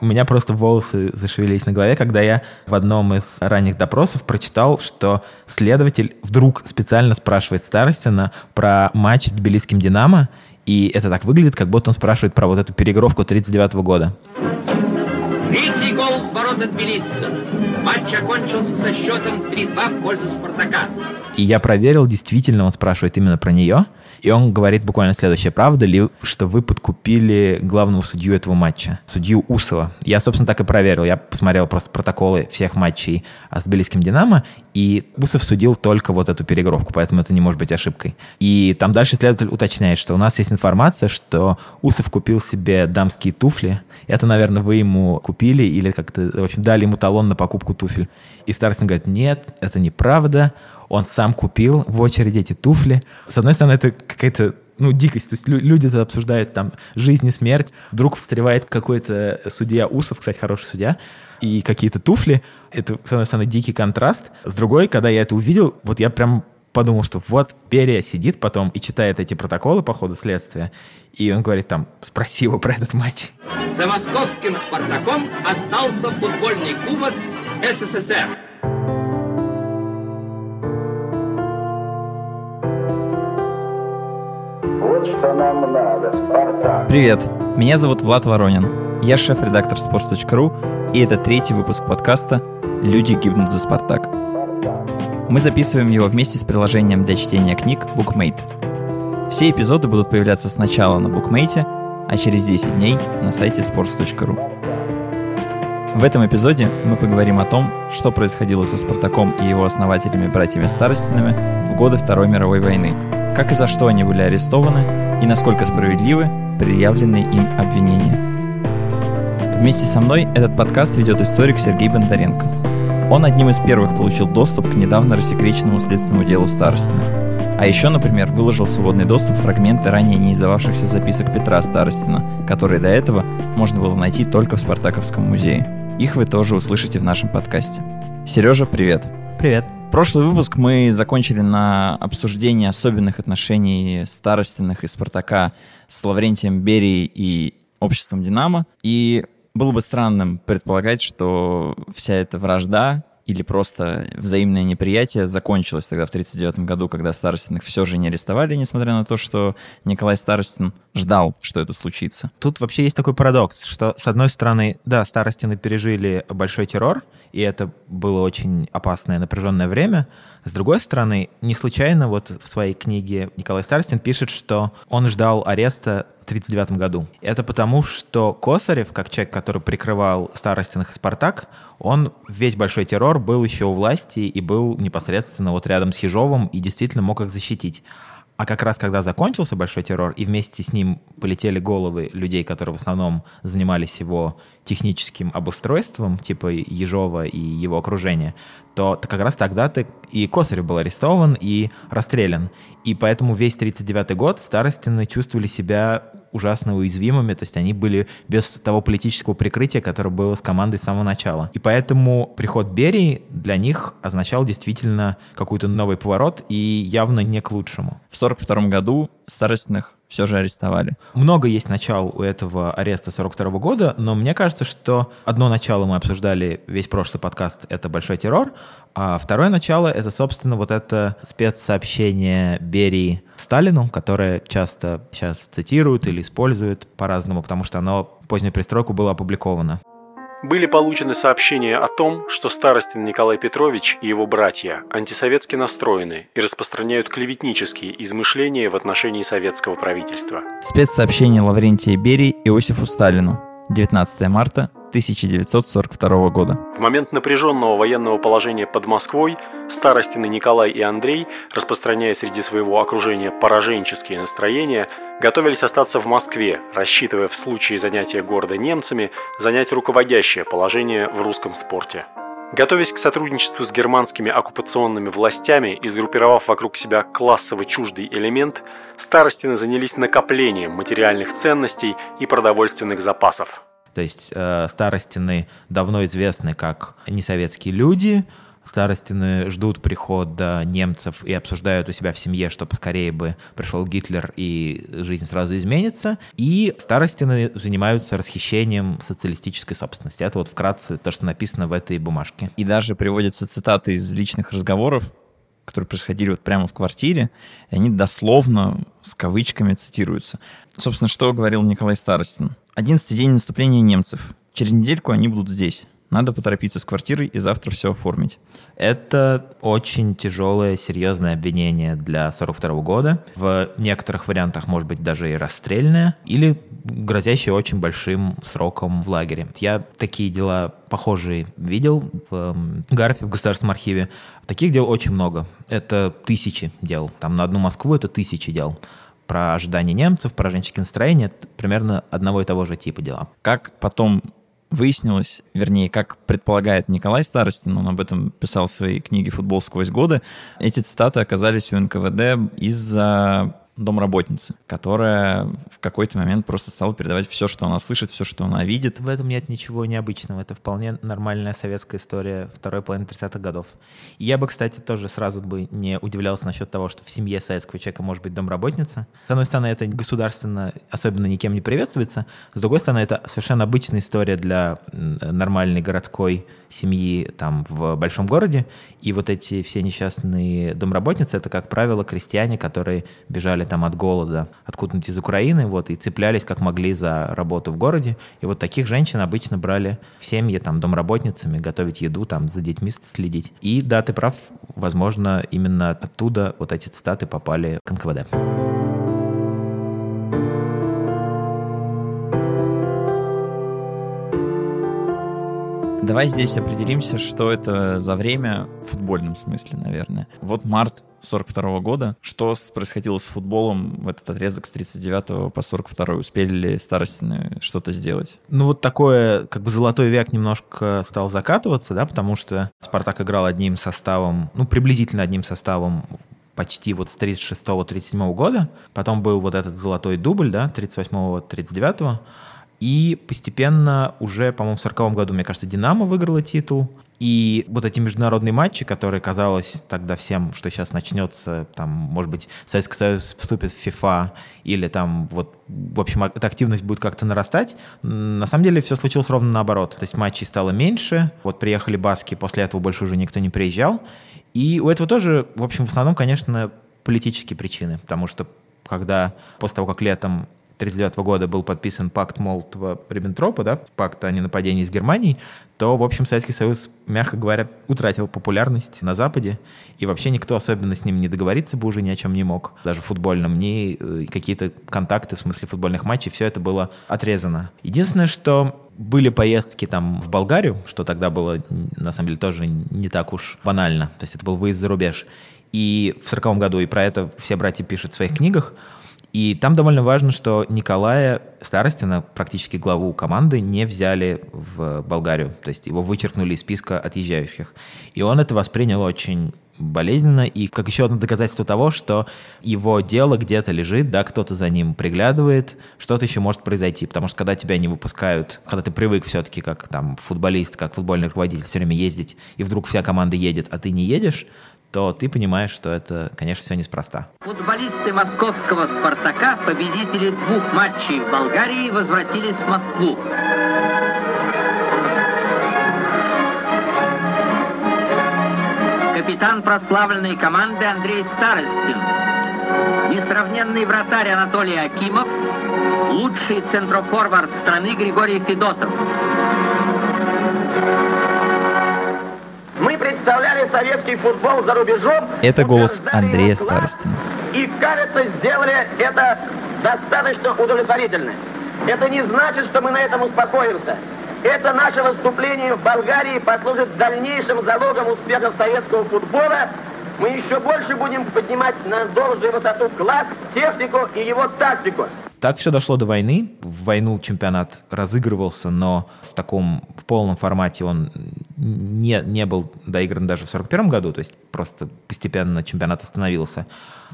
У меня просто волосы зашевелились на голове, когда я в одном из ранних допросов прочитал, что следователь вдруг специально спрашивает Старостина про матч с тбилисским «Динамо», и это так выглядит, как будто он спрашивает про вот эту переигровку 39 года. В ворота Тбилисца. Матч окончился со счетом 3-2 в пользу «Спартака». И я проверил, действительно он спрашивает именно про нее. И он говорит буквально следующее. Правда ли, что вы подкупили главного судью этого матча, судью Усова? Я, собственно, так и проверил. Я посмотрел просто протоколы всех матчей с Тбилисским «Динамо», и Усов судил только вот эту переигровку, поэтому это не может быть ошибкой. И там дальше следователь уточняет, что у нас есть информация, что Усов купил себе дамские туфли. Это, наверное, вы ему купили или как-то, в общем, дали ему талон на покупку туфель. И Старостин говорит, нет, это неправда он сам купил в очереди эти туфли. С одной стороны, это какая-то ну, дикость. То есть люди это обсуждают там жизнь и смерть. Вдруг встревает какой-то судья Усов, кстати, хороший судья, и какие-то туфли. Это, с одной стороны, дикий контраст. С другой, когда я это увидел, вот я прям подумал, что вот Берия сидит потом и читает эти протоколы по ходу следствия, и он говорит там, спроси его про этот матч. За московским «Спартаком» остался футбольный кубок СССР. Вот что нам надо, Спартак. Привет, меня зовут Влад Воронин. Я шеф-редактор sports.ru, и это третий выпуск подкаста «Люди гибнут за Спартак». Мы записываем его вместе с приложением для чтения книг BookMate. Все эпизоды будут появляться сначала на BookMate, а через 10 дней на сайте sports.ru. В этом эпизоде мы поговорим о том, что происходило со Спартаком и его основателями братьями Старостинами в годы Второй мировой войны – как и за что они были арестованы и насколько справедливы предъявленные им обвинения. Вместе со мной этот подкаст ведет историк Сергей Бондаренко. Он одним из первых получил доступ к недавно рассекреченному следственному делу Старостиных. А еще, например, выложил в свободный доступ фрагменты ранее не издававшихся записок Петра Старостина, которые до этого можно было найти только в Спартаковском музее. Их вы тоже услышите в нашем подкасте. Сережа, привет. Привет. Прошлый выпуск мы закончили на обсуждении особенных отношений Старостиных и Спартака с Лаврентием Берией и обществом Динамо. И было бы странным предполагать, что вся эта вражда или просто взаимное неприятие закончилось тогда в 1939 году, когда Старостиных все же не арестовали, несмотря на то, что Николай Старостин ждал, что это случится. Тут вообще есть такой парадокс, что, с одной стороны, да, Старостины пережили большой террор, и это было очень опасное напряженное время. С другой стороны, не случайно вот в своей книге Николай Старостин пишет, что он ждал ареста в 1939 году. Это потому, что Косарев, как человек, который прикрывал Старостиных Спартак, он весь большой террор был еще у власти и был непосредственно вот рядом с Ежовым и действительно мог их защитить. А как раз когда закончился большой террор, и вместе с ним полетели головы людей, которые в основном занимались его техническим обустройством, типа Ежова и его окружения, то как раз тогда-то и Косарев был арестован и расстрелян. И поэтому весь 39 год Старостины чувствовали себя ужасно уязвимыми, то есть они были без того политического прикрытия, которое было с командой с самого начала. И поэтому приход Берии для них означал действительно какой-то новый поворот и явно не к лучшему. В 1942 году Старостиных все же арестовали. Много есть начал у этого ареста 42 года, но мне кажется, что одно начало мы обсуждали весь прошлый подкаст — это «Большой террор», а второе начало — это, собственно, вот это спецсообщение Берии Сталину, которое часто сейчас цитируют или используют по-разному, потому что оно позднюю пристройку было опубликовано были получены сообщения о том, что старостин Николай Петрович и его братья антисоветски настроены и распространяют клеветнические измышления в отношении советского правительства. Спецсообщение Лаврентия Берии Иосифу Сталину. 19 марта 1942 года. В момент напряженного военного положения под Москвой старостины Николай и Андрей, распространяя среди своего окружения пораженческие настроения, готовились остаться в Москве, рассчитывая в случае занятия города немцами занять руководящее положение в русском спорте. Готовясь к сотрудничеству с германскими оккупационными властями и сгруппировав вокруг себя классово чуждый элемент, старостины занялись накоплением материальных ценностей и продовольственных запасов. То есть э, старостины давно известны как несоветские люди, Старостины ждут прихода немцев и обсуждают у себя в семье, что поскорее бы пришел Гитлер и жизнь сразу изменится. И Старостины занимаются расхищением социалистической собственности. Это вот вкратце то, что написано в этой бумажке. И даже приводятся цитаты из личных разговоров, которые происходили вот прямо в квартире, и они дословно с кавычками цитируются. Собственно, что говорил Николай Старостин? Одиннадцатый день наступления немцев. Через недельку они будут здесь. Надо поторопиться с квартирой и завтра все оформить. Это очень тяжелое, серьезное обвинение для 42 года. В некоторых вариантах, может быть, даже и расстрельное, или грозящее очень большим сроком в лагере. Я такие дела похожие видел в Гарфе, в Государственном архиве. Таких дел очень много. Это тысячи дел. Там на одну Москву это тысячи дел про ожидания немцев, про женщинские настроения, примерно одного и того же типа дела. Как потом выяснилось, вернее, как предполагает Николай Старостин, он об этом писал в своей книге «Футбол сквозь годы», эти цитаты оказались у НКВД из-за домработницы, которая в какой-то момент просто стала передавать все, что она слышит, все, что она видит. В этом нет ничего необычного. Это вполне нормальная советская история второй половины 30-х годов. И я бы, кстати, тоже сразу бы не удивлялся насчет того, что в семье советского человека может быть домработница. С одной стороны, это государственно особенно никем не приветствуется. С другой стороны, это совершенно обычная история для нормальной городской семьи там в большом городе. И вот эти все несчастные домработницы, это, как правило, крестьяне, которые бежали там от голода, откуда-нибудь из Украины, вот, и цеплялись как могли за работу в городе. И вот таких женщин обычно брали в семьи там домработницами, готовить еду, там за детьми следить. И да, ты прав, возможно, именно оттуда вот эти цитаты попали к НКВД. Давай здесь определимся, что это за время в футбольном смысле, наверное. Вот март 42 года. Что происходило с футболом в этот отрезок с 39 по 42? Успели ли старостины что-то сделать? Ну вот такое, как бы золотой век немножко стал закатываться, да, потому что Спартак играл одним составом, ну приблизительно одним составом почти вот с 36-37 года. Потом был вот этот золотой дубль, да, 38-39. И постепенно уже, по-моему, в 40 году, мне кажется, «Динамо» выиграла титул. И вот эти международные матчи, которые казалось тогда всем, что сейчас начнется, там, может быть, Советский Союз вступит в ФИФА, или там вот, в общем, эта активность будет как-то нарастать, на самом деле все случилось ровно наоборот. То есть матчей стало меньше, вот приехали баски, после этого больше уже никто не приезжал. И у этого тоже, в общем, в основном, конечно, политические причины, потому что когда после того, как летом 1939 года был подписан пакт Молотова-Риббентропа, да, пакт о ненападении с Германией, то, в общем, Советский Союз, мягко говоря, утратил популярность на Западе, и вообще никто особенно с ним не договориться бы уже ни о чем не мог, даже футбольном, ни э, какие-то контакты в смысле футбольных матчей, все это было отрезано. Единственное, что были поездки там в Болгарию, что тогда было, на самом деле, тоже не так уж банально, то есть это был выезд за рубеж. И в 40 году, и про это все братья пишут в своих книгах, и там довольно важно, что Николая Старостина, практически главу команды, не взяли в Болгарию. То есть его вычеркнули из списка отъезжающих. И он это воспринял очень болезненно, и как еще одно доказательство того, что его дело где-то лежит, да, кто-то за ним приглядывает, что-то еще может произойти, потому что когда тебя не выпускают, когда ты привык все-таки как там футболист, как футбольный руководитель все время ездить, и вдруг вся команда едет, а ты не едешь, то ты понимаешь, что это, конечно, все неспроста. Футболисты московского «Спартака», победители двух матчей в Болгарии, возвратились в Москву. Капитан прославленной команды Андрей Старостин, несравненный вратарь Анатолий Акимов, лучший центрофорвард страны Григорий Федотов. Представляли советский футбол за рубежом. Это голос Андрея Старостина. И, кажется, сделали это достаточно удовлетворительно. Это не значит, что мы на этом успокоимся. Это наше выступление в Болгарии послужит дальнейшим залогом успехов советского футбола. Мы еще больше будем поднимать на должную высоту класс, технику и его тактику. Так все дошло до войны. В войну чемпионат разыгрывался, но в таком полном формате он не, не был доигран даже в 41 году, то есть просто постепенно чемпионат остановился.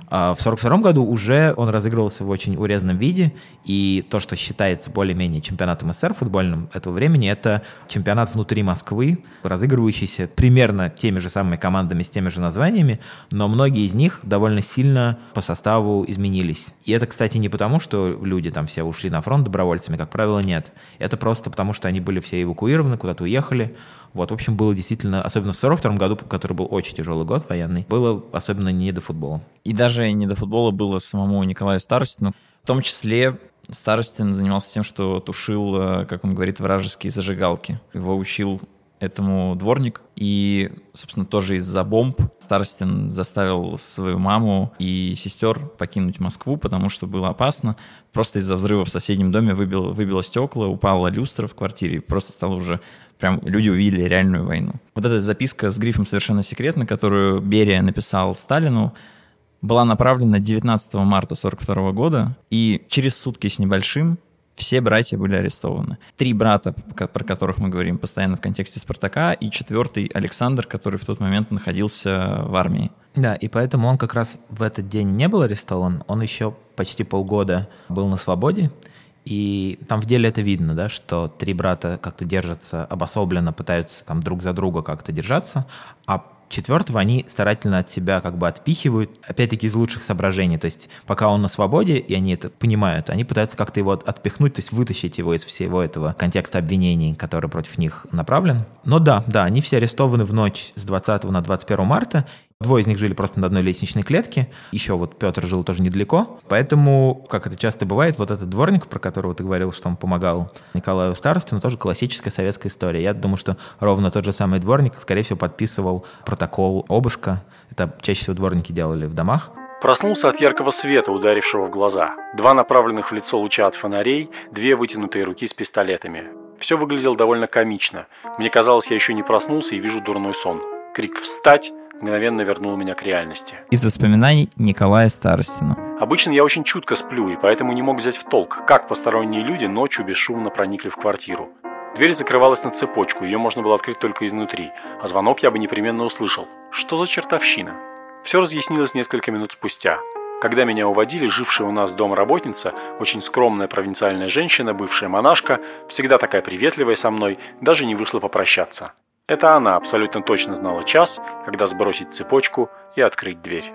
А в 1942 году уже он разыгрывался в очень урезанном виде, и то, что считается более-менее чемпионатом СССР футбольным этого времени, это чемпионат внутри Москвы, разыгрывающийся примерно теми же самыми командами с теми же названиями, но многие из них довольно сильно по составу изменились. И это, кстати, не потому, что люди там все ушли на фронт добровольцами, как правило, нет. Это просто потому, что они были все эвакуированы, куда-то уехали, вот, в общем, было действительно, особенно в 42 году, который был очень тяжелый год военный, было особенно не до футбола. И даже не до футбола было самому Николаю Старостину. В том числе Старостин занимался тем, что тушил, э, как он говорит, вражеские зажигалки. Его учил этому дворник. И, собственно, тоже из-за бомб Старостин заставил свою маму и сестер покинуть Москву, потому что было опасно. Просто из-за взрыва в соседнем доме выбило, выбило стекла, упала люстра в квартире, просто стало уже прям люди увидели реальную войну. Вот эта записка с грифом «Совершенно секретно», которую Берия написал Сталину, была направлена 19 марта 1942 года, и через сутки с небольшим все братья были арестованы. Три брата, про которых мы говорим постоянно в контексте «Спартака», и четвертый Александр, который в тот момент находился в армии. Да, и поэтому он как раз в этот день не был арестован, он еще почти полгода был на свободе, и там в деле это видно, да, что три брата как-то держатся обособленно, пытаются там друг за друга как-то держаться, а четвертого они старательно от себя как бы отпихивают, опять-таки из лучших соображений. То есть пока он на свободе, и они это понимают, они пытаются как-то его отпихнуть, то есть вытащить его из всего этого контекста обвинений, который против них направлен. Но да, да, они все арестованы в ночь с 20 на 21 марта, Двое из них жили просто на одной лестничной клетке. Еще вот Петр жил тоже недалеко. Поэтому, как это часто бывает, вот этот дворник, про которого ты говорил, что он помогал Николаю Старостину, тоже классическая советская история. Я думаю, что ровно тот же самый дворник, скорее всего, подписывал протокол обыска. Это чаще всего дворники делали в домах. Проснулся от яркого света, ударившего в глаза. Два направленных в лицо луча от фонарей, две вытянутые руки с пистолетами. Все выглядело довольно комично. Мне казалось, я еще не проснулся и вижу дурной сон. Крик «Встать!» Мгновенно вернул меня к реальности. Из воспоминаний Николая Старостина. Обычно я очень чутко сплю, и поэтому не мог взять в толк, как посторонние люди ночью бесшумно проникли в квартиру. Дверь закрывалась на цепочку, ее можно было открыть только изнутри, а звонок я бы непременно услышал. Что за чертовщина? Все разъяснилось несколько минут спустя. Когда меня уводили, жившая у нас дом работница, очень скромная провинциальная женщина, бывшая монашка, всегда такая приветливая со мной, даже не вышла попрощаться. Это она абсолютно точно знала час, когда сбросить цепочку и открыть дверь.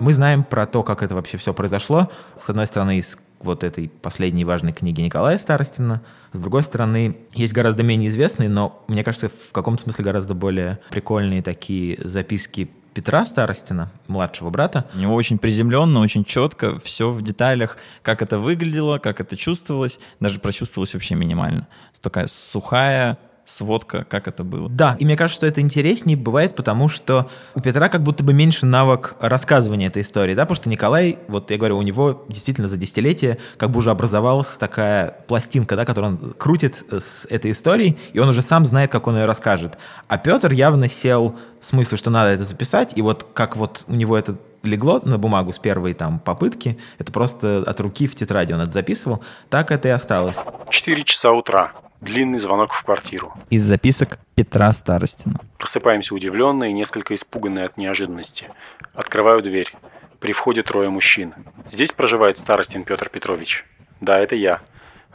Мы знаем про то, как это вообще все произошло. С одной стороны, из вот этой последней важной книги Николая Старостина. С другой стороны, есть гораздо менее известные, но, мне кажется, в каком-то смысле гораздо более прикольные такие записки Петра Старостина, младшего брата. У него очень приземленно, очень четко, все в деталях, как это выглядело, как это чувствовалось, даже прочувствовалось вообще минимально. Такая сухая, сводка, как это было. Да, и мне кажется, что это интереснее бывает, потому что у Петра как будто бы меньше навык рассказывания этой истории, да, потому что Николай, вот я говорю, у него действительно за десятилетие как бы уже образовалась такая пластинка, да, которую он крутит с этой историей, и он уже сам знает, как он ее расскажет. А Петр явно сел в смысле, что надо это записать, и вот как вот у него это легло на бумагу с первой там попытки, это просто от руки в тетради он это записывал, так это и осталось. Четыре часа утра. Длинный звонок в квартиру. Из записок Петра Старостина. Просыпаемся удивленные и несколько испуганные от неожиданности. Открываю дверь. При входе трое мужчин. Здесь проживает Старостин Петр Петрович. Да, это я.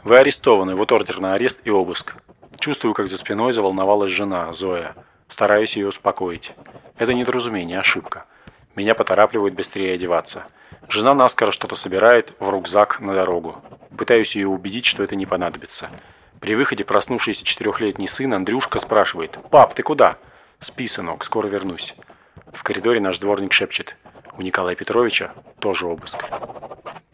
Вы арестованы, вот ордер на арест и обыск. Чувствую, как за спиной заволновалась жена, Зоя. Стараюсь ее успокоить. Это недоразумение, ошибка. Меня поторапливают быстрее одеваться. Жена наскоро что-то собирает в рюкзак на дорогу. Пытаюсь ее убедить, что это не понадобится. При выходе проснувшийся четырехлетний сын Андрюшка спрашивает «Пап, ты куда?» «Спи, сынок, скоро вернусь». В коридоре наш дворник шепчет «У Николая Петровича тоже обыск».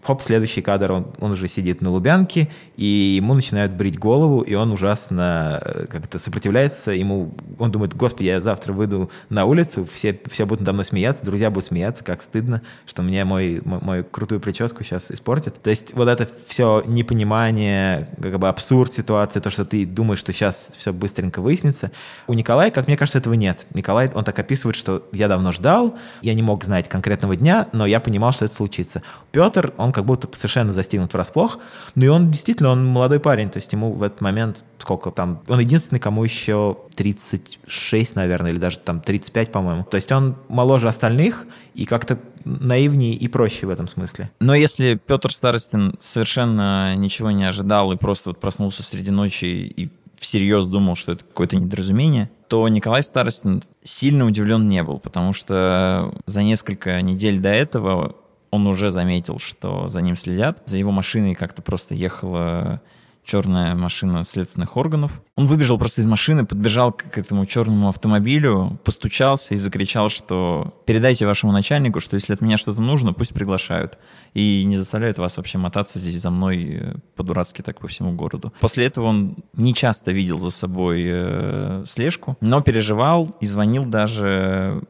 Хоп, следующий кадр, он, он уже сидит на Лубянке, и ему начинают брить голову, и он ужасно э, как-то сопротивляется. Ему, он думает, господи, я завтра выйду на улицу, все, все будут надо мной смеяться, друзья будут смеяться, как стыдно, что мне мой, мой, мою крутую прическу сейчас испортят. То есть вот это все непонимание, как бы абсурд ситуации, то, что ты думаешь, что сейчас все быстренько выяснится. У Николая, как мне кажется, этого нет. Николай, он так описывает, что я давно ждал, я не мог знать конкретного дня, но я понимал, что это случится. Петр, он как будто совершенно застигнут врасплох. Ну и он действительно, он молодой парень, то есть ему в этот момент сколько там, он единственный, кому еще 36, наверное, или даже там 35, по-моему. То есть он моложе остальных и как-то наивнее и проще в этом смысле. Но если Петр Старостин совершенно ничего не ожидал и просто вот проснулся среди ночи и всерьез думал, что это какое-то недоразумение, то Николай Старостин сильно удивлен не был, потому что за несколько недель до этого он уже заметил, что за ним следят. За его машиной как-то просто ехала черная машина следственных органов. Он выбежал просто из машины, подбежал к этому черному автомобилю, постучался и закричал, что передайте вашему начальнику, что если от меня что-то нужно, пусть приглашают. И не заставляют вас вообще мотаться здесь за мной э, по-дурацки так по всему городу. После этого он не часто видел за собой э, слежку, но переживал и звонил даже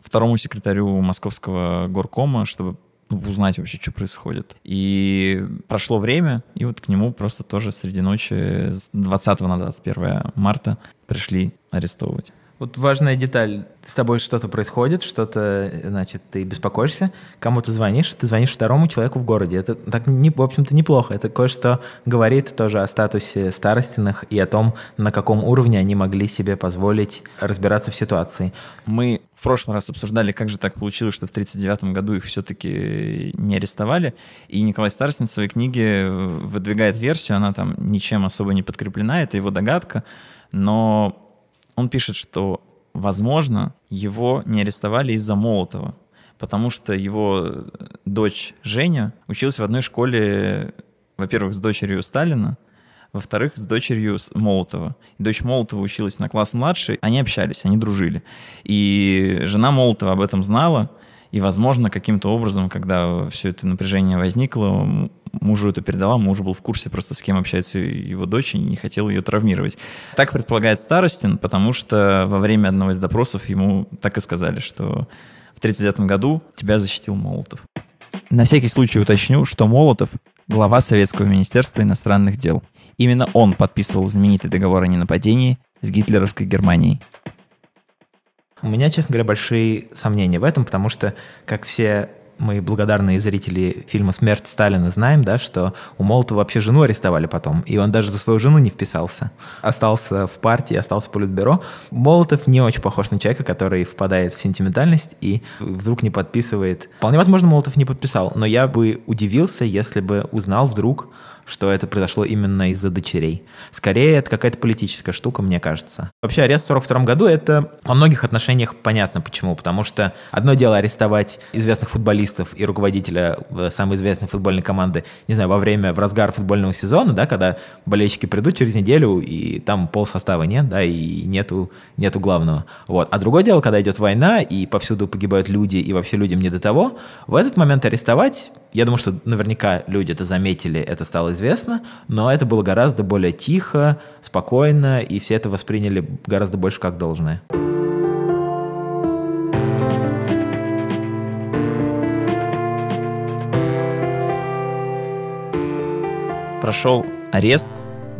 второму секретарю московского горкома, чтобы узнать вообще, что происходит. И прошло время, и вот к нему просто тоже среди ночи с 20 на 21 марта пришли арестовывать. Вот важная деталь. С тобой что-то происходит, что-то, значит, ты беспокоишься, кому ты звонишь, ты звонишь второму человеку в городе. Это так, не, в общем-то, неплохо. Это кое-что говорит тоже о статусе старостиных и о том, на каком уровне они могли себе позволить разбираться в ситуации. Мы в прошлый раз обсуждали, как же так получилось, что в 1939 году их все-таки не арестовали. И Николай Старостин в своей книге выдвигает версию, она там ничем особо не подкреплена, это его догадка, но он пишет, что, возможно, его не арестовали из-за Молотова, потому что его дочь Женя училась в одной школе, во-первых, с дочерью Сталина, во-вторых, с дочерью Молотова. Дочь Молотова училась на класс младше, они общались, они дружили. И жена Молотова об этом знала, и, возможно, каким-то образом, когда все это напряжение возникло, мужу это передала, муж был в курсе просто с кем общается его дочь и не хотел ее травмировать. Так предполагает Старостин, потому что во время одного из допросов ему так и сказали, что в 1939 году тебя защитил Молотов. На всякий случай уточню, что Молотов – глава Советского министерства иностранных дел. Именно он подписывал знаменитый договор о ненападении с гитлеровской Германией. У меня, честно говоря, большие сомнения в этом, потому что, как все мы благодарные зрители фильма «Смерть Сталина» знаем, да, что у Молотова вообще жену арестовали потом, и он даже за свою жену не вписался. Остался в партии, остался в политбюро. Молотов не очень похож на человека, который впадает в сентиментальность и вдруг не подписывает. Вполне возможно, Молотов не подписал, но я бы удивился, если бы узнал вдруг, что это произошло именно из-за дочерей. Скорее, это какая-то политическая штука, мне кажется. Вообще, арест в 1942 году — это во многих отношениях понятно почему. Потому что одно дело арестовать известных футболистов и руководителя э, самой известной футбольной команды, не знаю, во время, в разгар футбольного сезона, да, когда болельщики придут через неделю, и там пол состава нет, да, и нету, нету главного. Вот. А другое дело, когда идет война, и повсюду погибают люди, и вообще людям не до того, в этот момент арестовать я думаю, что наверняка люди это заметили, это стало известно, но это было гораздо более тихо, спокойно, и все это восприняли гораздо больше как должное. Прошел арест,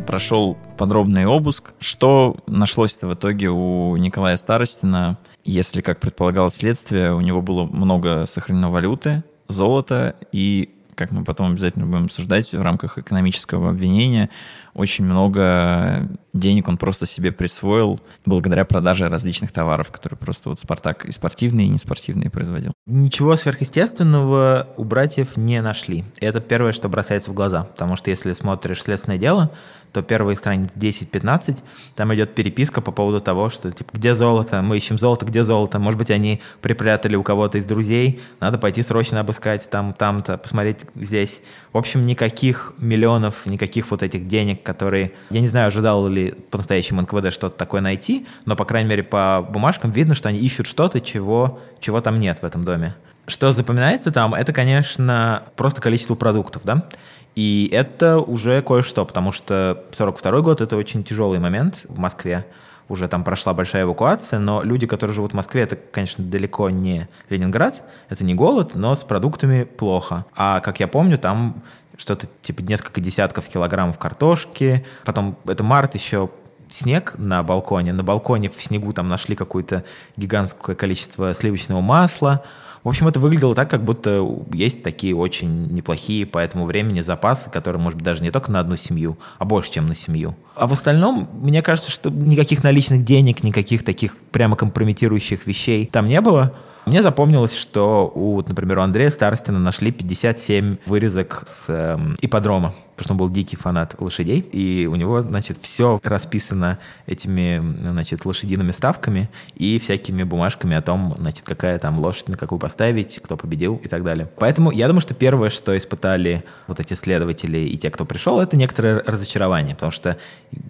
прошел подробный обыск. Что нашлось-то в итоге у Николая Старостина? Если, как предполагалось следствие, у него было много сохранено валюты, золото и как мы потом обязательно будем обсуждать в рамках экономического обвинения, очень много денег он просто себе присвоил благодаря продаже различных товаров, которые просто вот Спартак и спортивные, и неспортивные производил. Ничего сверхъестественного у братьев не нашли. Это первое, что бросается в глаза, потому что если смотришь «Следственное дело», то первые страниц 10-15, там идет переписка по поводу того, что, типа, где золото, мы ищем золото, где золото, может быть, они припрятали у кого-то из друзей, надо пойти срочно обыскать там, там-то, посмотреть здесь. В общем, никаких миллионов, никаких вот этих денег, которые, я не знаю, ожидал ли по-настоящему НКВД что-то такое найти, но, по крайней мере, по бумажкам видно, что они ищут что-то, чего, чего там нет в этом доме. Что запоминается там, это, конечно, просто количество продуктов, да. И это уже кое-что, потому что 42 год — это очень тяжелый момент в Москве. Уже там прошла большая эвакуация, но люди, которые живут в Москве, это, конечно, далеко не Ленинград, это не голод, но с продуктами плохо. А, как я помню, там что-то типа несколько десятков килограммов картошки, потом это март еще снег на балконе, на балконе в снегу там нашли какое-то гигантское количество сливочного масла, В общем, это выглядело так, как будто есть такие очень неплохие по этому времени запасы, которые, может быть, даже не только на одну семью, а больше, чем на семью. А в остальном, мне кажется, что никаких наличных денег, никаких таких прямо компрометирующих вещей там не было. Мне запомнилось, что у, например, у Андрея Старостина нашли 57 вырезок с э, ипподрома, потому что он был дикий фанат лошадей, и у него, значит, все расписано этими, значит, лошадиными ставками и всякими бумажками о том, значит, какая там лошадь, на какую поставить, кто победил и так далее. Поэтому я думаю, что первое, что испытали вот эти следователи и те, кто пришел, это некоторое разочарование, потому что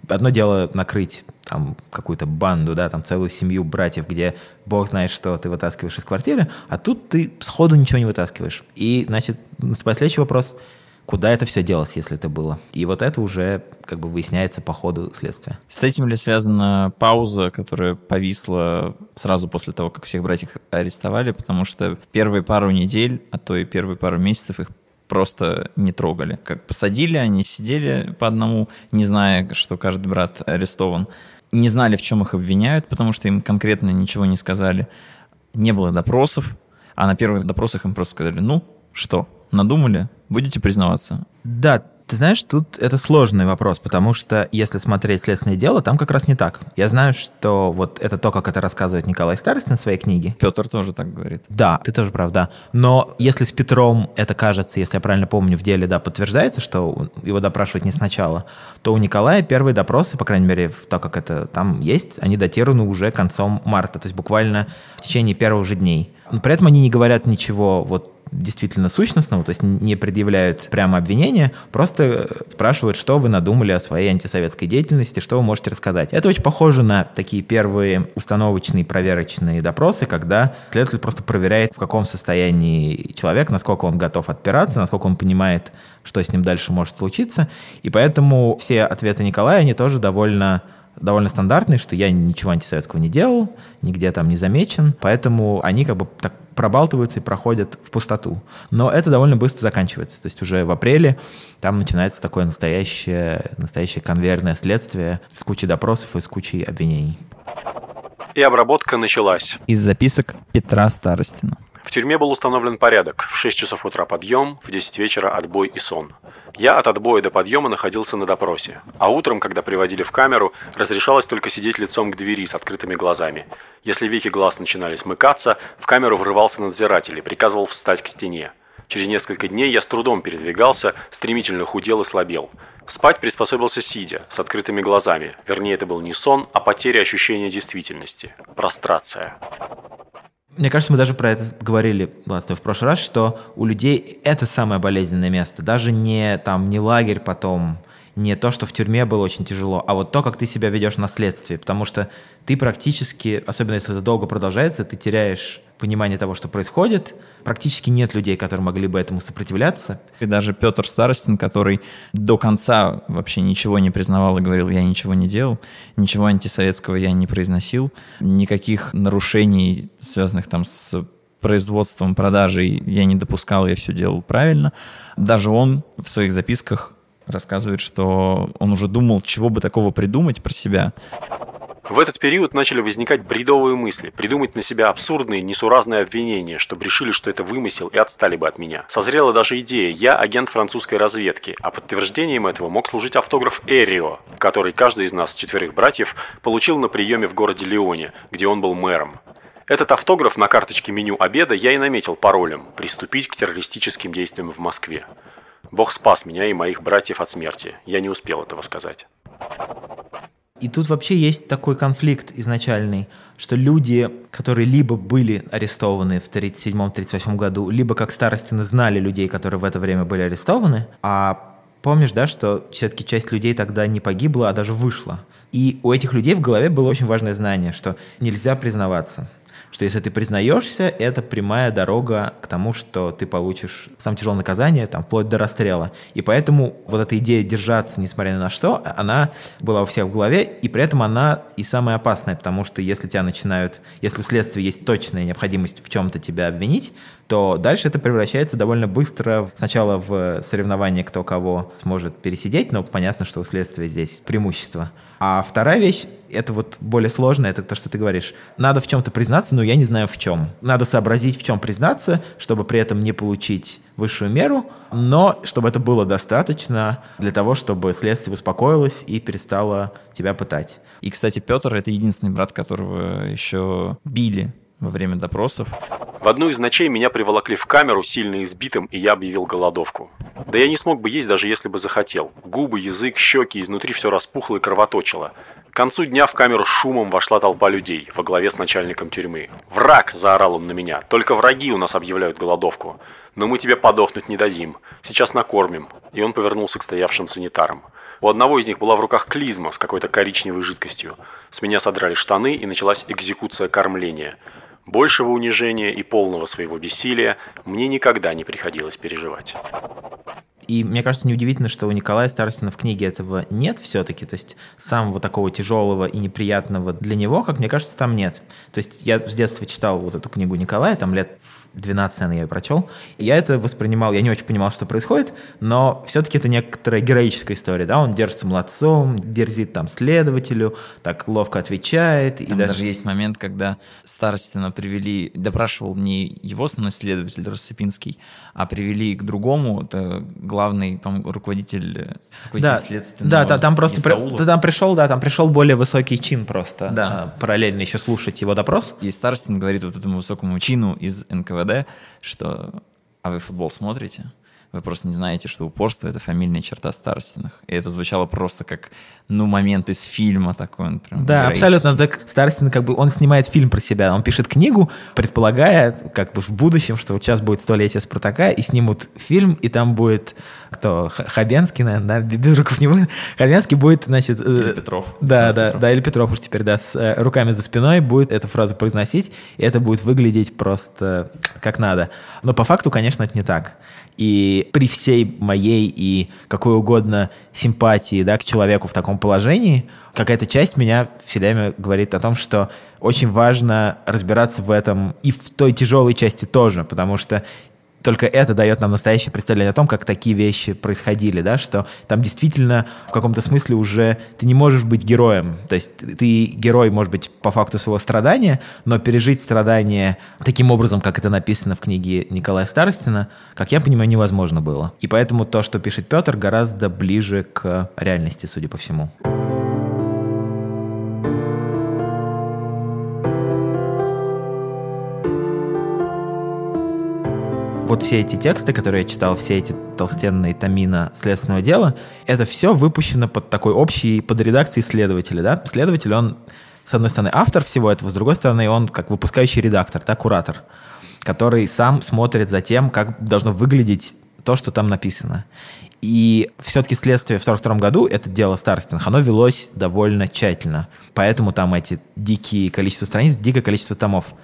одно дело накрыть там какую-то банду, да, там целую семью братьев, где бог знает, что ты вытаскиваешь из квартиры, а тут ты сходу ничего не вытаскиваешь. И, значит, следующий вопрос, куда это все делось, если это было. И вот это уже как бы выясняется по ходу следствия. С этим ли связана пауза, которая повисла сразу после того, как всех братьев арестовали, потому что первые пару недель, а то и первые пару месяцев их просто не трогали. Как посадили, они сидели по одному, не зная, что каждый брат арестован не знали, в чем их обвиняют, потому что им конкретно ничего не сказали. Не было допросов, а на первых допросах им просто сказали, ну, что, надумали, будете признаваться? Да, ты знаешь, тут это сложный вопрос, потому что если смотреть следственное дело, там как раз не так. Я знаю, что вот это то, как это рассказывает Николай Старостин в своей книге. Петр тоже так говорит. Да, ты тоже прав, да. Но если с Петром это кажется, если я правильно помню, в деле, да, подтверждается, что его допрашивать не сначала, то у Николая первые допросы, по крайней мере, то, как это там есть, они датированы уже концом марта, то есть буквально в течение первых же дней. Но при этом они не говорят ничего вот действительно сущностного, то есть не предъявляют прямо обвинения, просто э, спрашивают, что вы надумали о своей антисоветской деятельности, что вы можете рассказать. Это очень похоже на такие первые установочные проверочные допросы, когда следователь просто проверяет, в каком состоянии человек, насколько он готов отпираться, насколько он понимает, что с ним дальше может случиться. И поэтому все ответы Николая, они тоже довольно довольно стандартные, что я ничего антисоветского не делал, нигде там не замечен, поэтому они как бы так пробалтываются и проходят в пустоту. Но это довольно быстро заканчивается. То есть уже в апреле там начинается такое настоящее, настоящее конвейерное следствие с кучей допросов и с кучей обвинений. И обработка началась. Из записок Петра Старостина. В тюрьме был установлен порядок. В 6 часов утра подъем, в 10 вечера отбой и сон. Я от отбоя до подъема находился на допросе. А утром, когда приводили в камеру, разрешалось только сидеть лицом к двери с открытыми глазами. Если веки глаз начинали смыкаться, в камеру врывался надзиратель и приказывал встать к стене. Через несколько дней я с трудом передвигался, стремительно худел и слабел. Спать приспособился сидя, с открытыми глазами. Вернее, это был не сон, а потеря ощущения действительности. Прострация. Мне кажется, мы даже про это говорили ладно, в прошлый раз, что у людей это самое болезненное место. Даже не там не лагерь потом, не то, что в тюрьме было очень тяжело, а вот то, как ты себя ведешь на следствии. Потому что ты практически, особенно если это долго продолжается, ты теряешь понимание того, что происходит. Практически нет людей, которые могли бы этому сопротивляться. И даже Петр Старостин, который до конца вообще ничего не признавал и говорил, я ничего не делал, ничего антисоветского я не произносил, никаких нарушений, связанных там с производством, продажей я не допускал, я все делал правильно. Даже он в своих записках рассказывает, что он уже думал, чего бы такого придумать про себя. В этот период начали возникать бредовые мысли, придумать на себя абсурдные, несуразные обвинения, чтобы решили, что это вымысел и отстали бы от меня. Созрела даже идея «я агент французской разведки», а подтверждением этого мог служить автограф Эрио, который каждый из нас, четверых братьев, получил на приеме в городе Лионе, где он был мэром. Этот автограф на карточке меню обеда я и наметил паролем «Приступить к террористическим действиям в Москве». Бог спас меня и моих братьев от смерти. Я не успел этого сказать. И тут вообще есть такой конфликт изначальный, что люди, которые либо были арестованы в 1937-1938 году, либо как старостины знали людей, которые в это время были арестованы, а помнишь, да, что все-таки часть людей тогда не погибла, а даже вышла. И у этих людей в голове было очень важное знание, что нельзя признаваться что если ты признаешься, это прямая дорога к тому, что ты получишь самое тяжелое наказание, там, вплоть до расстрела. И поэтому вот эта идея держаться, несмотря ни на что, она была у всех в голове, и при этом она и самая опасная, потому что если тебя начинают, если у следствия есть точная необходимость в чем-то тебя обвинить, то дальше это превращается довольно быстро сначала в соревнование, кто кого сможет пересидеть, но понятно, что у следствия здесь преимущество – А вторая вещь, это вот более сложная, это то, что ты говоришь. Надо в чем-то признаться, но я не знаю в чем. Надо сообразить, в чем признаться, чтобы при этом не получить высшую меру, но чтобы это было достаточно для того, чтобы следствие успокоилось и перестало тебя пытать. И, кстати, Петр — это единственный брат, которого еще били во время допросов. В одну из ночей меня приволокли в камеру сильно избитым, и я объявил голодовку. Да я не смог бы есть, даже если бы захотел. Губы, язык, щеки, изнутри все распухло и кровоточило. К концу дня в камеру шумом вошла толпа людей, во главе с начальником тюрьмы. «Враг!» – заорал он на меня. «Только враги у нас объявляют голодовку. Но мы тебе подохнуть не дадим. Сейчас накормим». И он повернулся к стоявшим санитарам. У одного из них была в руках клизма с какой-то коричневой жидкостью. С меня содрали штаны, и началась экзекуция кормления. Большего унижения и полного своего бессилия мне никогда не приходилось переживать. И мне кажется, неудивительно, что у Николая Старостина в книге этого нет все-таки. То есть самого такого тяжелого и неприятного для него, как мне кажется, там нет. То есть я с детства читал вот эту книгу Николая, там лет в 12, наверное, я ее прочел. И я это воспринимал, я не очень понимал, что происходит, но все-таки это некоторая героическая история, да, он держится молодцом, дерзит там следователю, так ловко отвечает. Там и даже... даже есть момент, когда Старостина привели, допрашивал не его основной следователь Рассыпинский, а привели к другому, это главный руководитель, руководитель да, следственного. Да, там просто при, там пришел, да, там пришел более высокий чин просто, да. а, параллельно еще слушать его допрос. И Старостин говорит вот этому высокому чину из НКВД, что «А вы футбол смотрите?» Вы просто не знаете, что упорство — это фамильная черта Старостиных. И это звучало просто как, ну, момент из фильма такой. Он прям да, абсолютно. Так Старостин как бы, он снимает фильм про себя. Он пишет книгу, предполагая, как бы в будущем, что вот сейчас будет столетие Спартака, и снимут фильм, и там будет кто? Хабенский, наверное, да? Без рукав не будет. Хабенский будет, значит... Э, или Петров. Да, да, Петров. да, или Петров уж теперь, да, с э, руками за спиной будет эту фразу произносить, и это будет выглядеть просто как надо. Но по факту, конечно, это не так. И при всей моей и какой угодно симпатии да, к человеку в таком положении, какая-то часть меня все время говорит о том, что очень важно разбираться в этом и в той тяжелой части тоже, потому что только это дает нам настоящее представление о том, как такие вещи происходили, да, что там действительно в каком-то смысле уже ты не можешь быть героем. То есть ты герой, может быть, по факту своего страдания, но пережить страдания таким образом, как это написано в книге Николая Старостина, как я понимаю, невозможно было. И поэтому то, что пишет Петр, гораздо ближе к реальности, судя по всему. Вот все эти тексты, которые я читал, все эти толстенные томина следственного дела, это все выпущено под такой общий, под редакцией следователя, да? Следователь, он, с одной стороны, автор всего этого, с другой стороны, он как выпускающий редактор, да, куратор, который сам смотрит за тем, как должно выглядеть то, что там написано. И все-таки следствие в 1942 году, это дело Старостиных, оно велось довольно тщательно. Поэтому там эти дикие количество страниц, дикое количество томов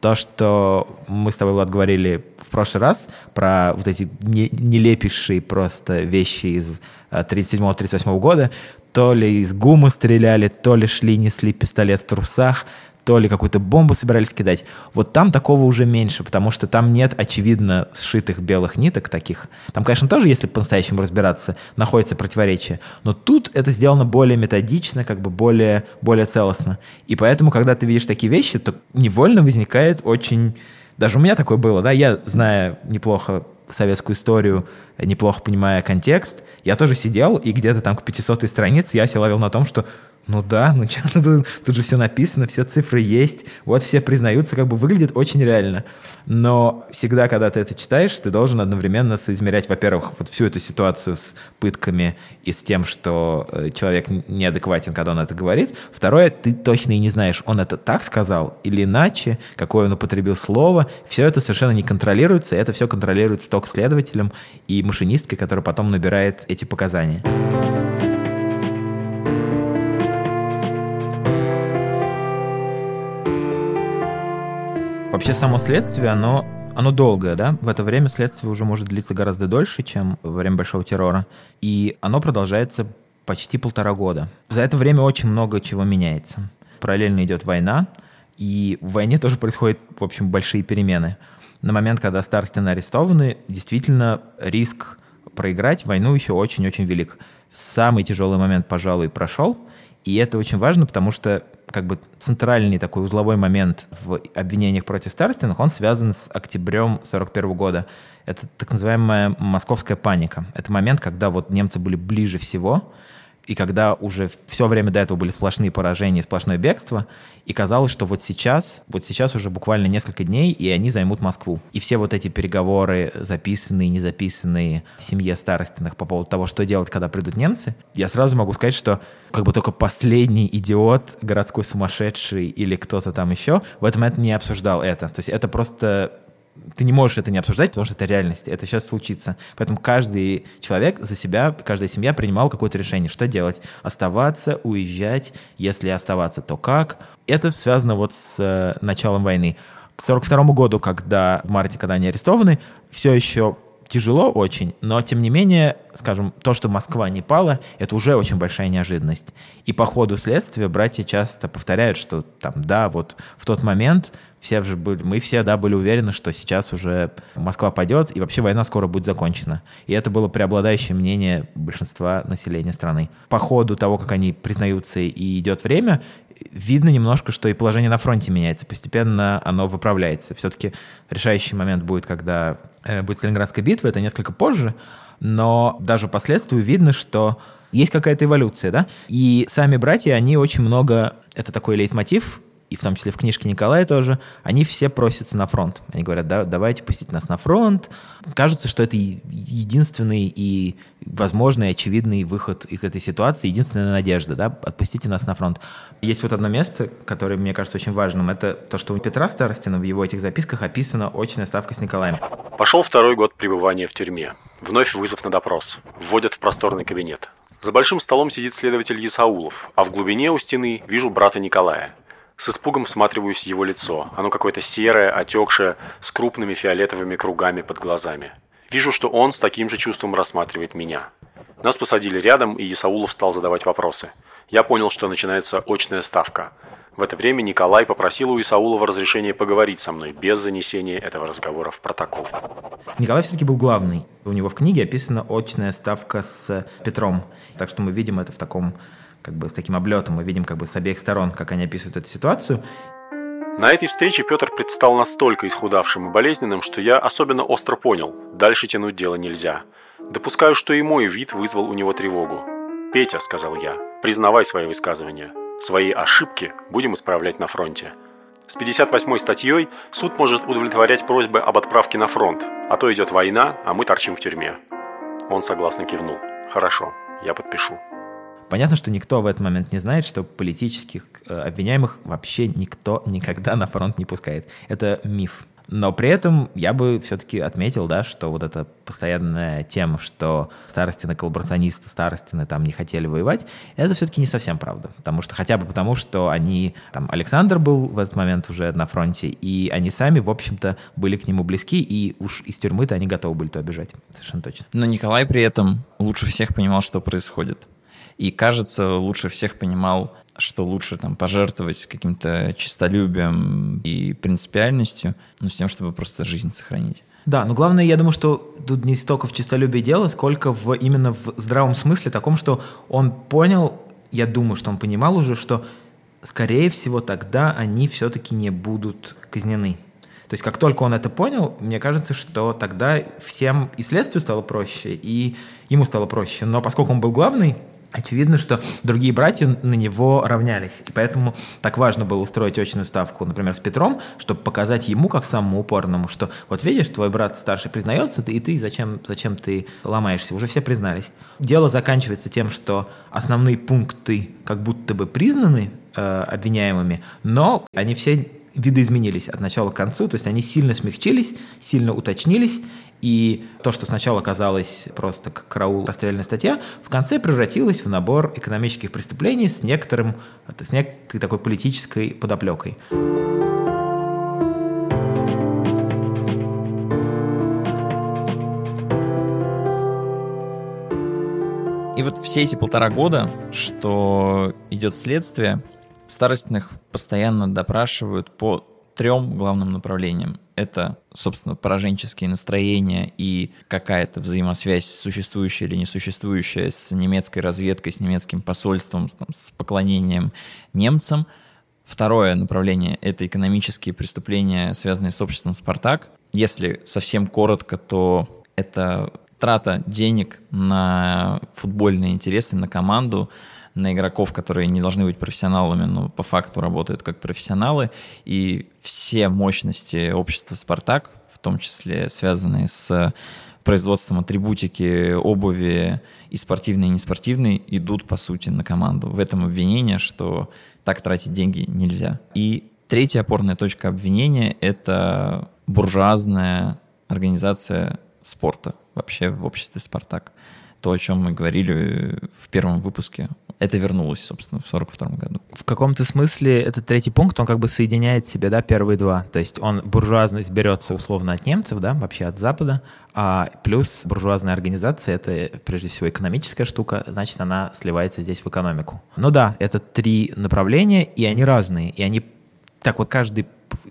то, что мы с тобой, Влад, говорили в прошлый раз про вот эти не, нелепейшие просто вещи из 37-38 э, года, то ли из гума стреляли, то ли шли, несли пистолет в трусах, то ли какую-то бомбу собирались кидать. Вот там такого уже меньше, потому что там нет, очевидно, сшитых белых ниток таких. Там, конечно, тоже, если по-настоящему разбираться, находится противоречие. Но тут это сделано более методично, как бы более, более целостно. И поэтому, когда ты видишь такие вещи, то невольно возникает очень... Даже у меня такое было, да, я, зная неплохо советскую историю, неплохо понимая контекст, я тоже сидел, и где-то там к 500 странице я себя ловил на том, что ну да, ну что, тут, тут же все написано, все цифры есть, вот все признаются, как бы выглядит очень реально. Но всегда, когда ты это читаешь, ты должен одновременно соизмерять, во-первых, вот всю эту ситуацию с пытками и с тем, что э, человек неадекватен, когда он это говорит. Второе, ты точно и не знаешь, он это так сказал или иначе, какое он употребил слово. Все это совершенно не контролируется, это все контролируется только следователем и машинисткой, которая потом набирает эти показания. Вообще само следствие, оно, оно долгое, да? В это время следствие уже может длиться гораздо дольше, чем во время Большого террора. И оно продолжается почти полтора года. За это время очень много чего меняется. Параллельно идет война, и в войне тоже происходят, в общем, большие перемены. На момент, когда Старстины арестованы, действительно риск проиграть войну еще очень-очень велик. Самый тяжелый момент, пожалуй, прошел, И это очень важно, потому что как бы центральный такой узловой момент в обвинениях против Старостиных, он связан с октябрем 41 года. Это так называемая московская паника. Это момент, когда вот немцы были ближе всего, и когда уже все время до этого были сплошные поражения, сплошное бегство, и казалось, что вот сейчас, вот сейчас уже буквально несколько дней, и они займут Москву. И все вот эти переговоры, записанные, не записанные в семье Старостиных по поводу того, что делать, когда придут немцы, я сразу могу сказать, что как бы только последний идиот, городской сумасшедший или кто-то там еще в этот момент не обсуждал это. То есть это просто ты не можешь это не обсуждать, потому что это реальность, это сейчас случится. Поэтому каждый человек за себя, каждая семья принимала какое-то решение, что делать. Оставаться, уезжать, если оставаться, то как. Это связано вот с э, началом войны. К 1942 году, когда в марте, когда они арестованы, все еще тяжело очень, но тем не менее, скажем, то, что Москва не пала, это уже очень большая неожиданность. И по ходу следствия братья часто повторяют, что там, да, вот в тот момент все же были, мы все, да, были уверены, что сейчас уже Москва пойдет, и вообще война скоро будет закончена. И это было преобладающее мнение большинства населения страны. По ходу того, как они признаются и идет время, видно немножко, что и положение на фронте меняется. Постепенно оно выправляется. Все-таки решающий момент будет, когда э, будет Сталинградская битва, это несколько позже, но даже последствию видно, что есть какая-то эволюция, да, и сами братья, они очень много, это такой лейтмотив и в том числе в книжке Николая тоже, они все просятся на фронт. Они говорят, да, давайте пустить нас на фронт. Кажется, что это единственный и возможный, очевидный выход из этой ситуации, единственная надежда, да, отпустите нас на фронт. Есть вот одно место, которое мне кажется очень важным, это то, что у Петра Старостина в его этих записках описана очная ставка с Николаем. Пошел второй год пребывания в тюрьме. Вновь вызов на допрос. Вводят в просторный кабинет. За большим столом сидит следователь Исаулов, а в глубине у стены вижу брата Николая – с испугом всматриваюсь в его лицо. Оно какое-то серое, отекшее, с крупными фиолетовыми кругами под глазами. Вижу, что он с таким же чувством рассматривает меня. Нас посадили рядом, и Исаулов стал задавать вопросы. Я понял, что начинается очная ставка. В это время Николай попросил у Исаулова разрешения поговорить со мной без занесения этого разговора в протокол. Николай все-таки был главный. У него в книге описана очная ставка с Петром. Так что мы видим это в таком как бы с таким облетом. Мы видим как бы с обеих сторон, как они описывают эту ситуацию. На этой встрече Петр предстал настолько исхудавшим и болезненным, что я особенно остро понял, дальше тянуть дело нельзя. Допускаю, что и мой вид вызвал у него тревогу. «Петя», — сказал я, — «признавай свои высказывания. Свои ошибки будем исправлять на фронте». С 58-й статьей суд может удовлетворять просьбы об отправке на фронт, а то идет война, а мы торчим в тюрьме. Он согласно кивнул. «Хорошо, я подпишу». Понятно, что никто в этот момент не знает, что политических э, обвиняемых вообще никто никогда на фронт не пускает. Это миф. Но при этом я бы все-таки отметил, да, что вот эта постоянная тема, что старостины коллаборационисты, старостины там не хотели воевать, это все-таки не совсем правда. Потому что хотя бы потому, что они, там, Александр был в этот момент уже на фронте, и они сами, в общем-то, были к нему близки, и уж из тюрьмы-то они готовы были туда бежать. Совершенно точно. Но Николай при этом лучше всех понимал, что происходит и, кажется, лучше всех понимал, что лучше там пожертвовать каким-то честолюбием и принципиальностью, ну, с тем, чтобы просто жизнь сохранить. Да, но главное, я думаю, что тут не столько в честолюбии дело, сколько в, именно в здравом смысле таком, что он понял, я думаю, что он понимал уже, что, скорее всего, тогда они все-таки не будут казнены. То есть как только он это понял, мне кажется, что тогда всем и следствию стало проще, и ему стало проще. Но поскольку он был главный, Очевидно, что другие братья на него равнялись. И поэтому так важно было устроить очную ставку, например, с Петром, чтобы показать ему, как самому упорному, что вот видишь, твой брат старший признается, и ты зачем, зачем ты ломаешься? Уже все признались. Дело заканчивается тем, что основные пункты как будто бы признаны э, обвиняемыми, но они все видоизменились от начала к концу, то есть они сильно смягчились, сильно уточнились, и то, что сначала казалось просто как караул расстрельная статья, в конце превратилось в набор экономических преступлений с некоторым, с некой такой политической подоплекой. И вот все эти полтора года, что идет следствие, старостных постоянно допрашивают по трем главным направлениям. Это, собственно, пораженческие настроения и какая-то взаимосвязь, существующая или несуществующая, с немецкой разведкой, с немецким посольством, с, там, с поклонением немцам. Второе направление — это экономические преступления, связанные с обществом «Спартак». Если совсем коротко, то это трата денег на футбольные интересы, на команду, на игроков, которые не должны быть профессионалами, но по факту работают как профессионалы. И все мощности общества «Спартак», в том числе связанные с производством атрибутики, обуви и спортивной, и неспортивной, идут, по сути, на команду. В этом обвинение, что так тратить деньги нельзя. И третья опорная точка обвинения — это буржуазная организация спорта вообще в обществе «Спартак». То, о чем мы говорили в первом выпуске, это вернулось, собственно, в 42 году. В каком-то смысле этот третий пункт, он как бы соединяет в себе, да, первые два. То есть он, буржуазность берется условно от немцев, да, вообще от Запада, а плюс буржуазная организация — это прежде всего экономическая штука, значит, она сливается здесь в экономику. Ну да, это три направления, и они разные, и они так вот каждый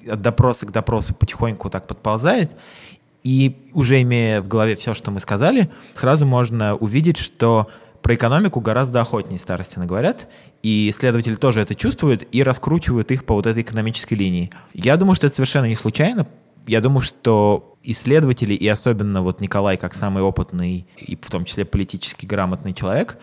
от допроса к допросу потихоньку так подползает, и уже имея в голове все, что мы сказали, сразу можно увидеть, что про экономику гораздо охотнее старостины говорят, и следователи тоже это чувствуют и раскручивают их по вот этой экономической линии. Я думаю, что это совершенно не случайно. Я думаю, что исследователи, и особенно вот Николай, как самый опытный и в том числе политически грамотный человек,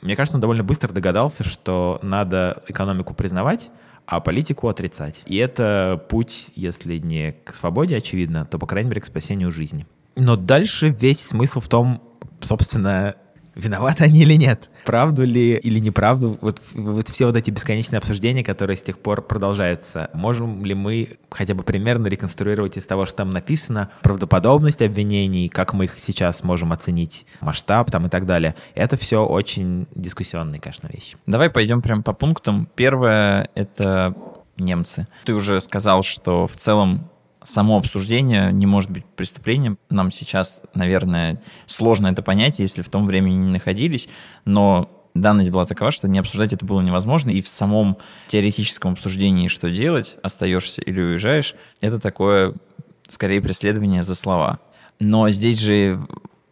мне кажется, он довольно быстро догадался, что надо экономику признавать, а политику отрицать. И это путь, если не к свободе, очевидно, то, по крайней мере, к спасению жизни. Но дальше весь смысл в том, собственно, виноваты они или нет, правду ли или неправду, вот, вот все вот эти бесконечные обсуждения, которые с тех пор продолжаются, можем ли мы хотя бы примерно реконструировать из того, что там написано, правдоподобность обвинений, как мы их сейчас можем оценить, масштаб там и так далее. Это все очень дискуссионные, конечно, вещи. Давай пойдем прямо по пунктам. Первое — это немцы. Ты уже сказал, что в целом само обсуждение не может быть преступлением. Нам сейчас, наверное, сложно это понять, если в том времени не находились, но данность была такова, что не обсуждать это было невозможно, и в самом теоретическом обсуждении, что делать, остаешься или уезжаешь, это такое, скорее, преследование за слова. Но здесь же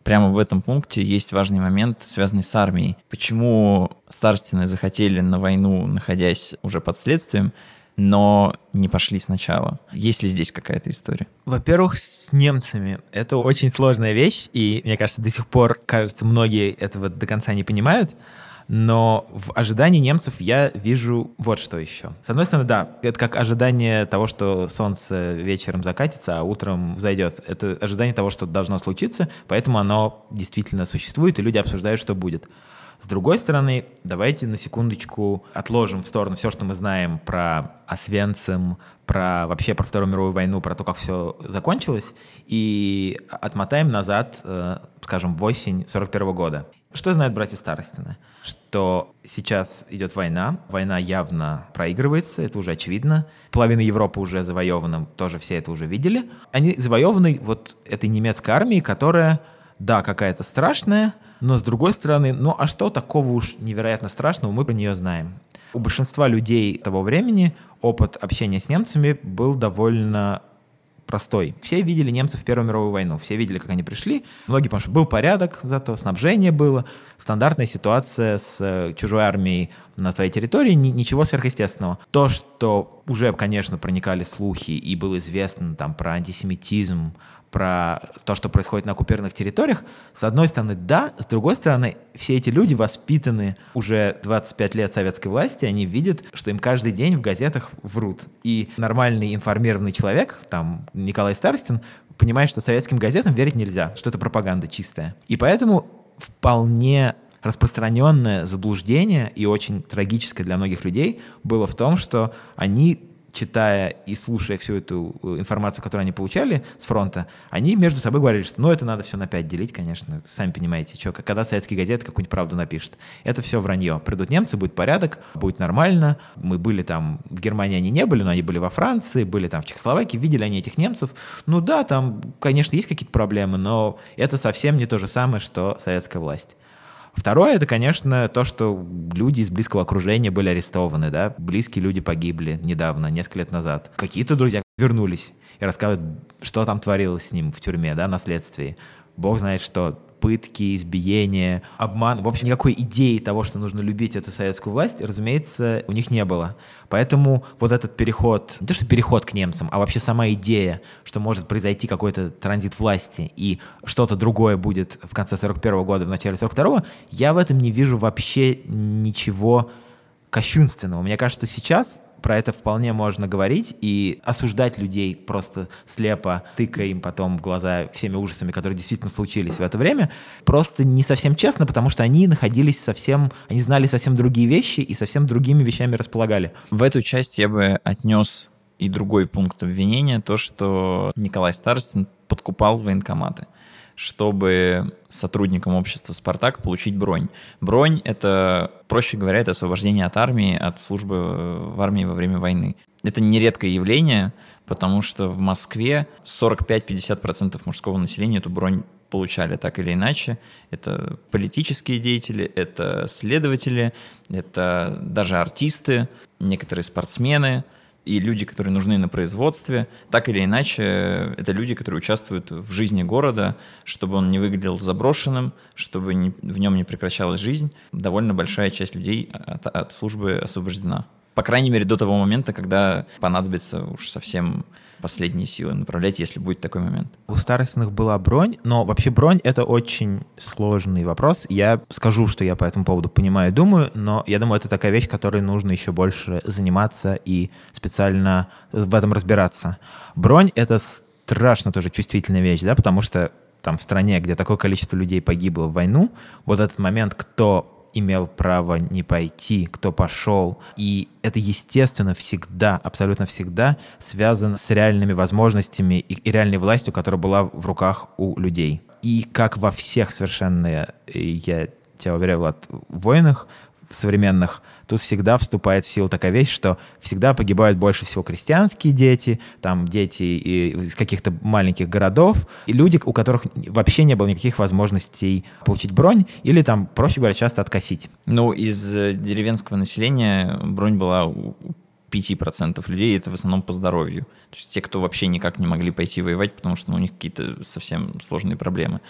прямо в этом пункте есть важный момент, связанный с армией. Почему старостины захотели на войну, находясь уже под следствием, но не пошли сначала. Есть ли здесь какая-то история? Во-первых, с немцами. Это очень сложная вещь, и мне кажется, до сих пор, кажется, многие этого до конца не понимают. Но в ожидании немцев я вижу вот что еще. С одной стороны, да, это как ожидание того, что солнце вечером закатится, а утром взойдет. Это ожидание того, что должно случиться, поэтому оно действительно существует, и люди обсуждают, что будет. С другой стороны, давайте на секундочку отложим в сторону все, что мы знаем про Освенцим, про вообще про Вторую мировую войну, про то, как все закончилось, и отмотаем назад, э, скажем, в осень 41 года. Что знают братья Старостины? Что сейчас идет война, война явно проигрывается, это уже очевидно. Половина Европы уже завоевана, тоже все это уже видели. Они завоеваны вот этой немецкой армией, которая, да, какая-то страшная, но с другой стороны, ну а что такого уж невероятно страшного, мы про нее знаем. У большинства людей того времени опыт общения с немцами был довольно простой. Все видели немцев в Первую мировую войну, все видели, как они пришли. Многие, потому что был порядок, зато снабжение было, стандартная ситуация с э, чужой армией на твоей территории, ничего сверхъестественного. То, что уже, конечно, проникали слухи и было известно там про антисемитизм, про то, что происходит на оккупированных территориях, с одной стороны, да, с другой стороны, все эти люди воспитаны уже 25 лет советской власти, они видят, что им каждый день в газетах врут. И нормальный информированный человек, там, Николай Старостин, понимает, что советским газетам верить нельзя, что это пропаганда чистая. И поэтому вполне распространенное заблуждение и очень трагическое для многих людей было в том, что они читая и слушая всю эту э, информацию, которую они получали с фронта, они между собой говорили, что ну это надо все на 5 делить, конечно, сами понимаете, что, когда советские газеты какую-нибудь правду напишут. Это все вранье. Придут немцы, будет порядок, будет нормально. Мы были там, в Германии они не были, но они были во Франции, были там в Чехословакии, видели они этих немцев. Ну да, там, конечно, есть какие-то проблемы, но это совсем не то же самое, что советская власть. Второе, это, конечно, то, что люди из близкого окружения были арестованы, да, близкие люди погибли недавно, несколько лет назад. Какие-то друзья вернулись и рассказывают, что там творилось с ним в тюрьме, да, на следствии. Бог знает, что пытки, избиения, обман. В общем, никакой идеи того, что нужно любить эту советскую власть, разумеется, у них не было. Поэтому вот этот переход, не то что переход к немцам, а вообще сама идея, что может произойти какой-то транзит власти и что-то другое будет в конце 41 года, в начале 42 я в этом не вижу вообще ничего кощунственного. Мне кажется, что сейчас про это вполне можно говорить и осуждать людей просто слепо, тыкая им потом в глаза всеми ужасами, которые действительно случились в это время, просто не совсем честно, потому что они находились совсем, они знали совсем другие вещи и совсем другими вещами располагали. В эту часть я бы отнес и другой пункт обвинения, то, что Николай Старостин подкупал военкоматы чтобы сотрудникам общества «Спартак» получить бронь. Бронь — это, проще говоря, это освобождение от армии, от службы в армии во время войны. Это нередкое явление, потому что в Москве 45-50% мужского населения эту бронь получали так или иначе. Это политические деятели, это следователи, это даже артисты, некоторые спортсмены — и люди, которые нужны на производстве, так или иначе, это люди, которые участвуют в жизни города, чтобы он не выглядел заброшенным, чтобы не, в нем не прекращалась жизнь. Довольно большая часть людей от, от службы освобождена. По крайней мере, до того момента, когда понадобится уж совсем последние силы направлять, если будет такой момент? У старостных была бронь, но вообще бронь — это очень сложный вопрос. Я скажу, что я по этому поводу понимаю и думаю, но я думаю, это такая вещь, которой нужно еще больше заниматься и специально в этом разбираться. Бронь — это страшно тоже чувствительная вещь, да, потому что там в стране, где такое количество людей погибло в войну, вот этот момент, кто имел право не пойти, кто пошел. И это, естественно, всегда, абсолютно всегда связано с реальными возможностями и, реальной властью, которая была в руках у людей. И как во всех совершенно, я тебя уверяю, Влад, войнах современных, тут всегда вступает в силу такая вещь, что всегда погибают больше всего крестьянские дети, там дети из каких-то маленьких городов, и люди, у которых вообще не было никаких возможностей получить бронь, или там, проще говоря, часто откосить. Ну, из э, деревенского населения бронь была у 5% людей, это в основном по здоровью. То есть те, кто вообще никак не могли пойти воевать, потому что ну, у них какие-то совсем сложные проблемы.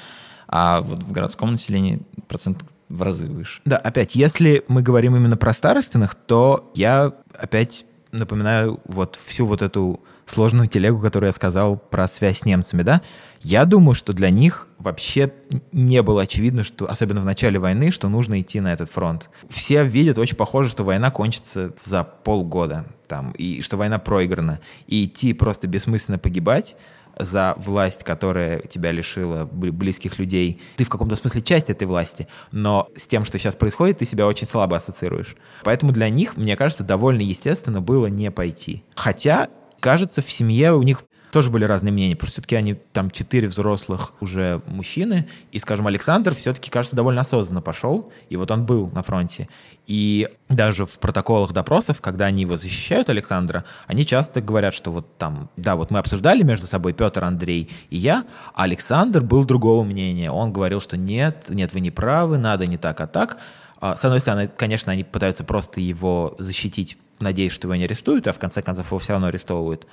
А вот в городском населении процент в разы выше. Да, опять, если мы говорим именно про старостиных, то я опять напоминаю вот всю вот эту сложную телегу, которую я сказал про связь с немцами, да, я думаю, что для них вообще не было очевидно, что, особенно в начале войны, что нужно идти на этот фронт. Все видят очень похоже, что война кончится за полгода, там, и что война проиграна. И идти просто бессмысленно погибать, за власть, которая тебя лишила близких людей. Ты в каком-то смысле часть этой власти, но с тем, что сейчас происходит, ты себя очень слабо ассоциируешь. Поэтому для них, мне кажется, довольно естественно было не пойти. Хотя, кажется, в семье у них тоже были разные мнения, что все-таки они там четыре взрослых уже мужчины, и, скажем, Александр все-таки, кажется, довольно осознанно пошел, и вот он был на фронте. И даже в протоколах допросов, когда они его защищают, Александра, они часто говорят, что вот там, да, вот мы обсуждали между собой Петр, Андрей и я, а Александр был другого мнения. Он говорил, что нет, нет, вы не правы, надо не так, а так. А, с одной стороны, конечно, они пытаются просто его защитить, надеясь, что его не арестуют, а в конце концов его все равно арестовывают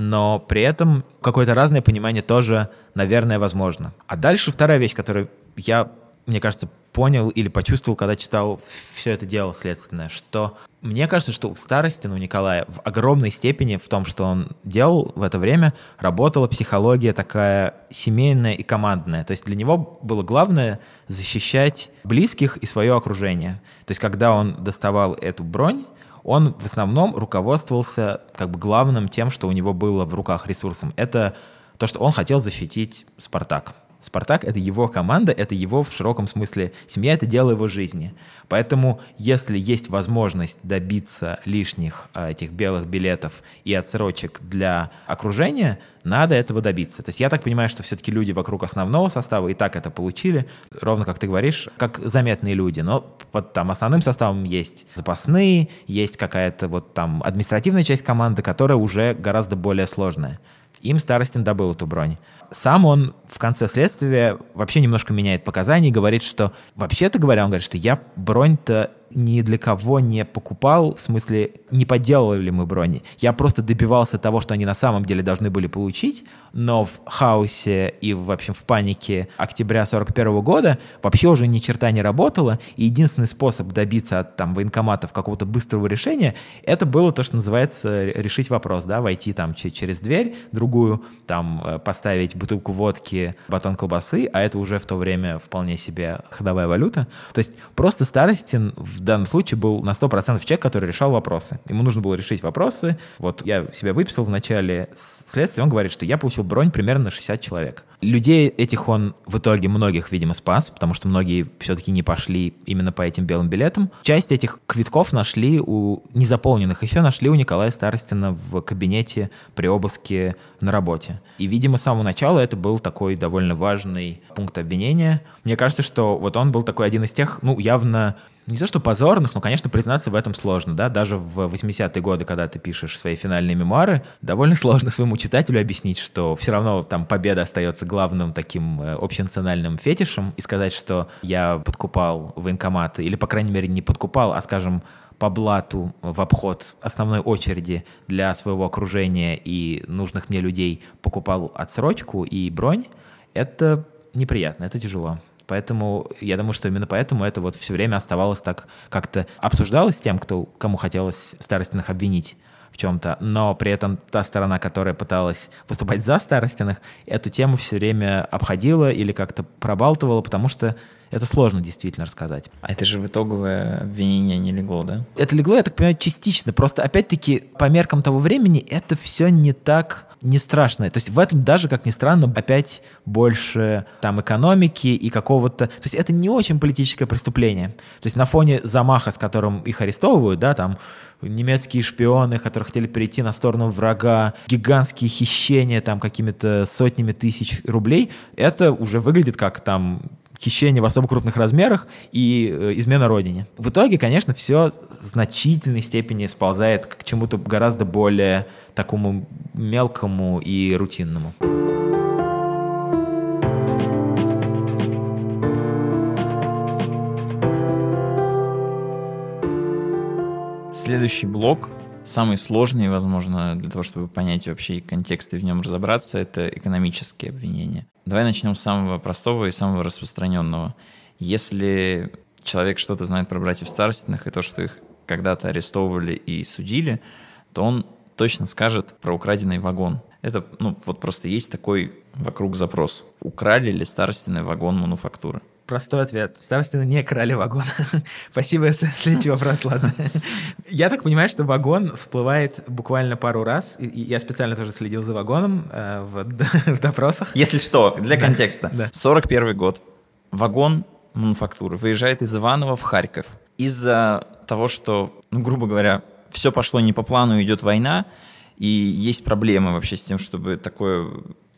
но при этом какое-то разное понимание тоже, наверное, возможно. А дальше вторая вещь, которую я, мне кажется, понял или почувствовал, когда читал все это дело следственное, что мне кажется, что у Старостина, у Николая в огромной степени в том, что он делал в это время, работала психология такая семейная и командная. То есть для него было главное защищать близких и свое окружение. То есть когда он доставал эту бронь, он в основном руководствовался как бы главным тем, что у него было в руках ресурсом. Это то, что он хотел защитить Спартак. Спартак — это его команда, это его в широком смысле семья, это дело его жизни. Поэтому, если есть возможность добиться лишних а, этих белых билетов и отсрочек для окружения, надо этого добиться. То есть я так понимаю, что все-таки люди вокруг основного состава и так это получили, ровно как ты говоришь, как заметные люди. Но под там основным составом есть запасные, есть какая-то вот там административная часть команды, которая уже гораздо более сложная. Им Старостин добыл эту бронь сам он в конце следствия вообще немножко меняет показания и говорит, что вообще-то говоря, он говорит, что я бронь-то ни для кого не покупал, в смысле, не подделывали ли мы брони. Я просто добивался того, что они на самом деле должны были получить, но в хаосе и, в общем, в панике октября 41 года вообще уже ни черта не работало, и единственный способ добиться от там военкоматов какого-то быстрого решения, это было то, что называется решить вопрос, да, войти там через дверь другую, там э, поставить бутылку водки, батон колбасы, а это уже в то время вполне себе ходовая валюта. То есть просто Старостин в данном случае был на 100% человек, который решал вопросы. Ему нужно было решить вопросы. Вот я себя выписал в начале следствия, он говорит, что я получил бронь примерно на 60 человек. Людей этих он в итоге многих, видимо, спас, потому что многие все-таки не пошли именно по этим белым билетам. Часть этих квитков нашли у незаполненных, еще нашли у Николая Старостина в кабинете при обыске на работе. И, видимо, с самого начала это был такой довольно важный пункт обвинения. Мне кажется, что вот он был такой один из тех, ну, явно не то что позорных, но, конечно, признаться в этом сложно, да, даже в 80-е годы, когда ты пишешь свои финальные мемуары, довольно сложно своему читателю объяснить, что все равно там победа остается главным таким э, общенациональным фетишем, и сказать, что я подкупал военкоматы, или, по крайней мере, не подкупал, а, скажем, по блату в обход основной очереди для своего окружения и нужных мне людей покупал отсрочку и бронь, это неприятно, это тяжело. Поэтому я думаю, что именно поэтому это вот все время оставалось так, как-то обсуждалось тем, кто, кому хотелось старостиных обвинить в чем-то, но при этом та сторона, которая пыталась выступать за старостиных, эту тему все время обходила или как-то пробалтывала, потому что это сложно действительно рассказать. А это же в итоговое обвинение не легло, да? Это легло, я так понимаю, частично. Просто, опять-таки, по меркам того времени это все не так не страшно. То есть в этом даже, как ни странно, опять больше там экономики и какого-то... То есть это не очень политическое преступление. То есть на фоне замаха, с которым их арестовывают, да, там немецкие шпионы, которые хотели перейти на сторону врага, гигантские хищения там какими-то сотнями тысяч рублей, это уже выглядит как там хищение в особо крупных размерах и э, измена родине. В итоге, конечно, все в значительной степени сползает к чему-то гораздо более такому мелкому и рутинному. Следующий блок, самый сложный, возможно, для того, чтобы понять вообще контекст и в нем разобраться, это экономические обвинения. Давай начнем с самого простого и самого распространенного. Если человек что-то знает про братьев Старостиных и то, что их когда-то арестовывали и судили, то он точно скажет про украденный вагон. Это, ну, вот просто есть такой вокруг запрос. Украли ли Старостины вагон мануфактуры? Простой ответ. Старостины не крали вагон. Спасибо, следующий вопрос, ладно. Я так понимаю, что вагон всплывает буквально пару раз. И я специально тоже следил за вагоном э, в, в допросах. Если что, для контекста. Да. 41 год. Вагон мануфактуры выезжает из Иванова в Харьков. Из-за того, что, ну, грубо говоря, все пошло не по плану, идет война, и есть проблемы вообще с тем, чтобы такое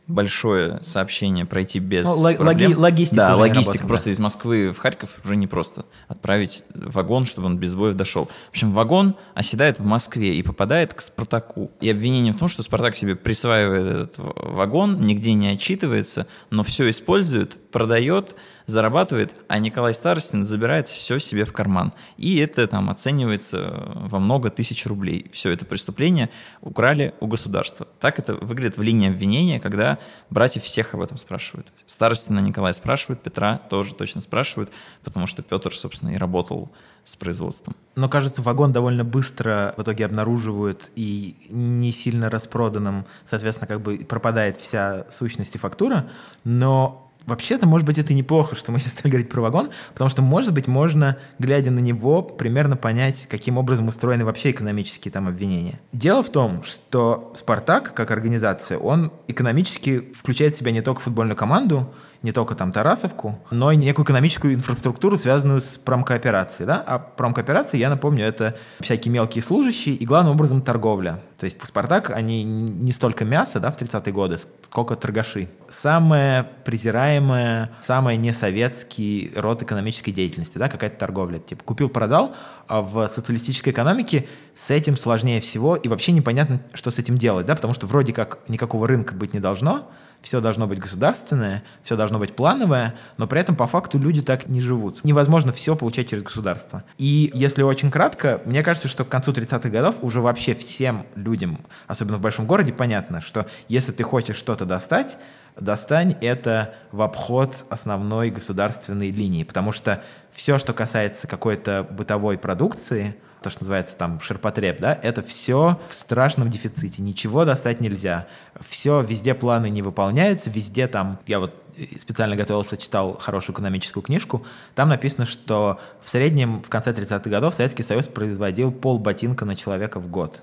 большое сообщение пройти без ну, логи, логистика Да, логистика. Работает, просто да. из Москвы в Харьков уже не просто отправить вагон, чтобы он без боев дошел. В общем, вагон оседает в Москве и попадает к Спартаку. И обвинение в том, что Спартак себе присваивает этот вагон, нигде не отчитывается, но все использует, продает, зарабатывает, а Николай Старостин забирает все себе в карман. И это там оценивается во много тысяч рублей. Все это преступление украли у государства. Так это выглядит в линии обвинения, когда братьев всех об этом спрашивают. Старостина Николая спрашивают, Петра тоже точно спрашивают, потому что Петр, собственно, и работал с производством. Но, кажется, вагон довольно быстро в итоге обнаруживают и не сильно распроданным, соответственно, как бы пропадает вся сущность и фактура, но Вообще-то, может быть, это неплохо, что мы сейчас стали говорить про вагон, потому что, может быть, можно, глядя на него, примерно понять, каким образом устроены вообще экономические там обвинения. Дело в том, что «Спартак», как организация, он экономически включает в себя не только футбольную команду, не только там Тарасовку, но и некую экономическую инфраструктуру, связанную с промкооперацией. Да? А промкооперации, я напомню, это всякие мелкие служащие и, главным образом, торговля. То есть в «Спартак» они не столько мясо да, в 30-е годы, сколько торгаши. Самая презираемая, самый несоветский род экономической деятельности, да, какая-то торговля. Типа купил-продал, а в социалистической экономике с этим сложнее всего, и вообще непонятно, что с этим делать, да, потому что вроде как никакого рынка быть не должно, все должно быть государственное, все должно быть плановое, но при этом по факту люди так не живут. Невозможно все получать через государство. И если очень кратко, мне кажется, что к концу 30-х годов уже вообще всем людям, особенно в большом городе, понятно, что если ты хочешь что-то достать, достань это в обход основной государственной линии, потому что все, что касается какой-то бытовой продукции, то, что называется там ширпотреб, да, это все в страшном дефиците, ничего достать нельзя, все, везде планы не выполняются, везде там, я вот специально готовился, читал хорошую экономическую книжку, там написано, что в среднем в конце 30-х годов Советский Союз производил пол ботинка на человека в год.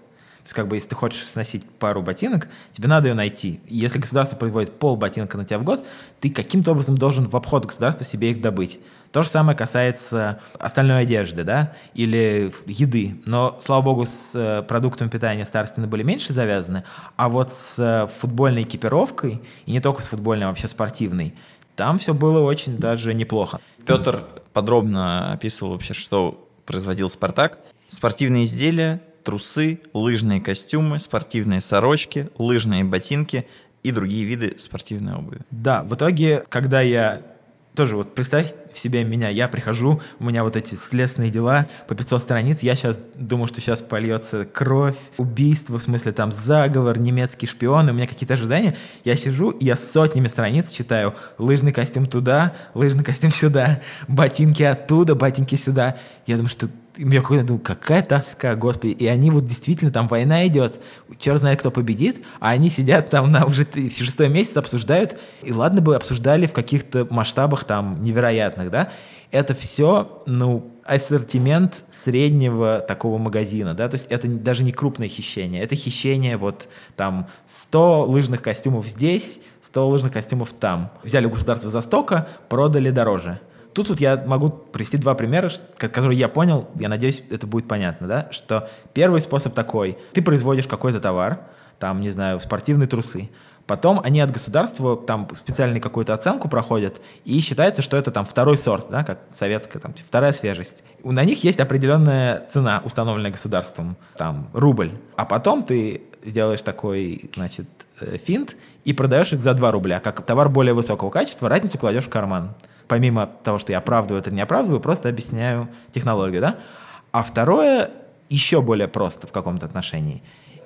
Есть, как бы, если ты хочешь сносить пару ботинок, тебе надо ее найти. Если государство производит пол ботинка на тебя в год, ты каким-то образом должен в обход государства себе их добыть. То же самое касается остальной одежды, да, или еды. Но, слава богу, с э, продуктами питания старостины были меньше завязаны, а вот с э, футбольной экипировкой, и не только с футбольной, а вообще спортивной, там все было очень даже неплохо. Петр подробно описывал вообще, что производил «Спартак». Спортивные изделия, трусы, лыжные костюмы, спортивные сорочки, лыжные ботинки и другие виды спортивной обуви. Да, в итоге, когда я тоже вот представь в себе меня, я прихожу, у меня вот эти следственные дела по 500 страниц, я сейчас думаю, что сейчас польется кровь, убийство, в смысле там заговор, немецкий шпион, у меня какие-то ожидания, я сижу, и я сотнями страниц читаю, лыжный костюм туда, лыжный костюм сюда, ботинки оттуда, ботинки сюда, я думаю, что я какой-то думаю, какая тоска, господи. И они вот действительно, там война идет, черт знает, кто победит, а они сидят там на уже шестой месяц, обсуждают, и ладно бы обсуждали в каких-то масштабах там невероятных, да. Это все, ну, ассортимент среднего такого магазина, да, то есть это даже не крупное хищение, это хищение вот там 100 лыжных костюмов здесь, 100 лыжных костюмов там. Взяли государство за стока, продали дороже. Тут вот я могу привести два примера, которые я понял, я надеюсь, это будет понятно, да, что первый способ такой, ты производишь какой-то товар, там, не знаю, спортивные трусы, Потом они от государства там специальную какую-то оценку проходят, и считается, что это там второй сорт, да, как советская, там, вторая свежесть. На них есть определенная цена, установленная государством, там, рубль. А потом ты делаешь такой, значит, э, финт и продаешь их за 2 рубля. Как товар более высокого качества, разницу кладешь в карман помимо того, что я оправдываю это не оправдываю, просто объясняю технологию, да? А второе еще более просто в каком-то отношении.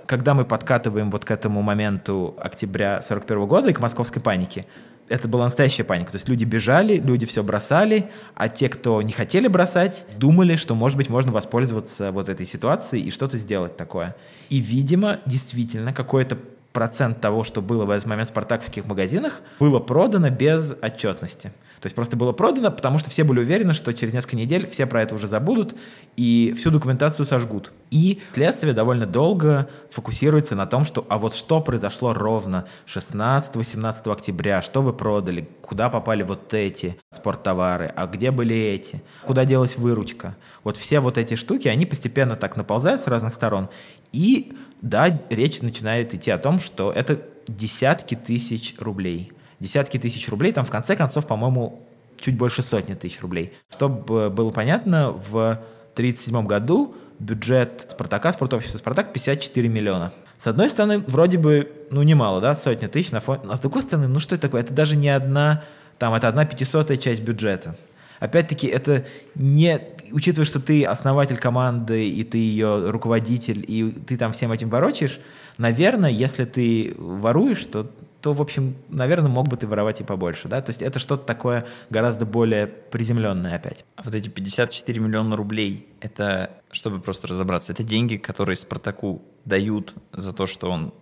Когда мы подкатываем вот к этому моменту октября 41 года и к московской панике, это была настоящая паника. То есть люди бежали, люди все бросали, а те, кто не хотели бросать, думали, что, может быть, можно воспользоваться вот этой ситуацией и что-то сделать такое. И, видимо, действительно, какой-то процент того, что было в этот момент в спартаковских магазинах, было продано без отчетности. То есть просто было продано, потому что все были уверены, что через несколько недель все про это уже забудут и всю документацию сожгут. И следствие довольно долго фокусируется на том, что а вот что произошло ровно 16-18 октября, что вы продали, куда попали вот эти спорттовары, а где были эти, куда делась выручка. Вот все вот эти штуки, они постепенно так наползают с разных сторон. И да, речь начинает идти о том, что это десятки тысяч рублей – десятки тысяч рублей, там в конце концов, по-моему, чуть больше сотни тысяч рублей. Чтобы было понятно, в 1937 году бюджет «Спартака», спортобщества «Спартак» 54 миллиона. С одной стороны, вроде бы, ну, немало, да, сотня тысяч на фоне... А с другой стороны, ну, что это такое? Это даже не одна, там, это одна пятисотая часть бюджета. Опять-таки, это не... Учитывая, что ты основатель команды, и ты ее руководитель, и ты там всем этим ворочаешь, наверное, если ты воруешь, то то, в общем, наверное, мог бы ты воровать и побольше, да? То есть это что-то такое гораздо более приземленное опять. А вот эти 54 миллиона рублей, это, чтобы просто разобраться, это деньги, которые Спартаку дают за то, что он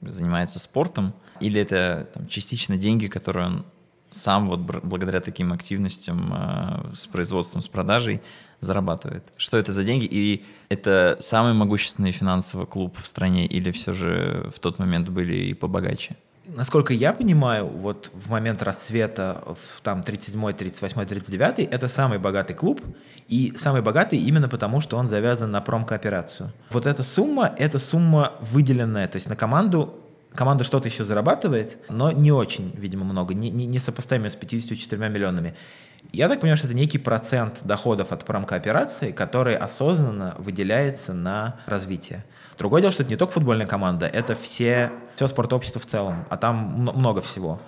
занимается спортом, или это там, частично деньги, которые он сам вот благодаря таким активностям э, с производством, с продажей зарабатывает. Что это за деньги? И это самый могущественный финансовый клуб в стране или все же в тот момент были и побогаче? насколько я понимаю, вот в момент расцвета, в там 37, 38, 39, это самый богатый клуб, и самый богатый именно потому, что он завязан на промкооперацию. Вот эта сумма, это сумма выделенная, то есть на команду команда что-то еще зарабатывает, но не очень, видимо, много, не, не, не сопоставимо с 54 миллионами. Я так понимаю, что это некий процент доходов от промкооперации, который осознанно выделяется на развитие. Другое дело, что это не только футбольная команда, это все, все спортобщество в целом, а там много всего.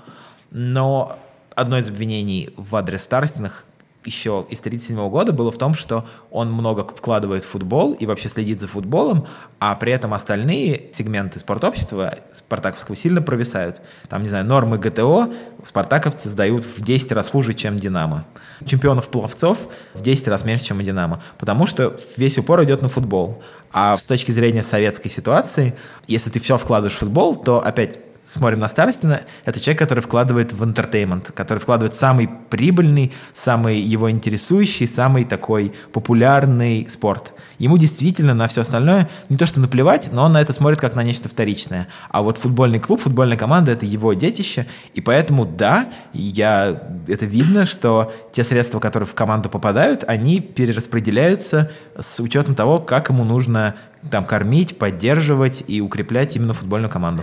Но одно из обвинений в адрес Старостиных еще из 1937 года было в том, что он много вкладывает в футбол и вообще следит за футболом, а при этом остальные сегменты спортобщества спартаковского сильно провисают. Там, не знаю, нормы ГТО спартаковцы сдают в 10 раз хуже, чем Динамо. Чемпионов-пловцов в 10 раз меньше, чем у Динамо, потому что весь упор идет на футбол. А с точки зрения советской ситуации, если ты все вкладываешь в футбол, то опять смотрим на Старостина, это человек, который вкладывает в entertainment, который вкладывает самый прибыльный, самый его интересующий, самый такой популярный спорт. Ему действительно на все остальное не то что наплевать, но он на это смотрит как на нечто вторичное. А вот футбольный клуб, футбольная команда — это его детище, и поэтому, да, я, это видно, что те средства, которые в команду попадают, они перераспределяются с учетом того, как ему нужно там кормить, поддерживать и укреплять именно футбольную команду.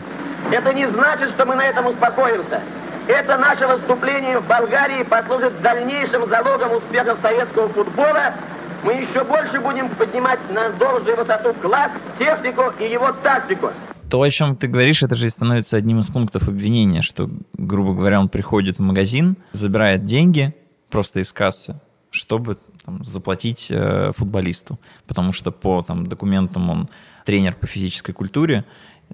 Это не значит, что мы на этом успокоимся. Это наше выступление в Болгарии послужит дальнейшим залогом успехов советского футбола. Мы еще больше будем поднимать на должную высоту класс, технику и его тактику. То, о чем ты говоришь, это же становится одним из пунктов обвинения, что, грубо говоря, он приходит в магазин, забирает деньги просто из кассы, чтобы там, заплатить э, футболисту, потому что по там, документам он тренер по физической культуре,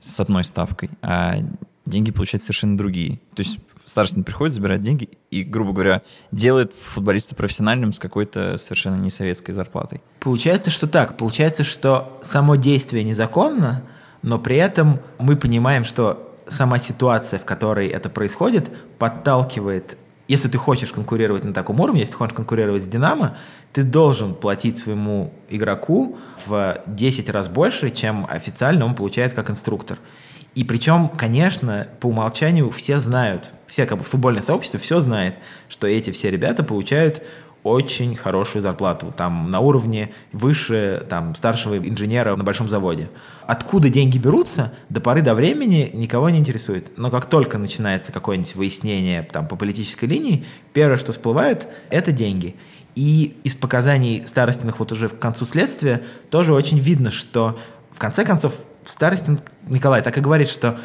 с одной ставкой, а деньги получают совершенно другие. То есть старший приходит, забирает деньги и, грубо говоря, делает футболиста профессиональным с какой-то совершенно не советской зарплатой. Получается, что так. Получается, что само действие незаконно, но при этом мы понимаем, что сама ситуация, в которой это происходит, подталкивает если ты хочешь конкурировать на таком уровне, если ты хочешь конкурировать с Динамо, ты должен платить своему игроку в 10 раз больше, чем официально он получает как инструктор. И причем, конечно, по умолчанию все знают, все как бы футбольное сообщество все знает, что эти все ребята получают очень хорошую зарплату, там на уровне выше там, старшего инженера на большом заводе. Откуда деньги берутся, до поры до времени никого не интересует. Но как только начинается какое-нибудь выяснение там, по политической линии, первое, что всплывает, это деньги. И из показаний Старостиных вот уже к концу следствия тоже очень видно, что в конце концов Старостин Николай так и говорит, что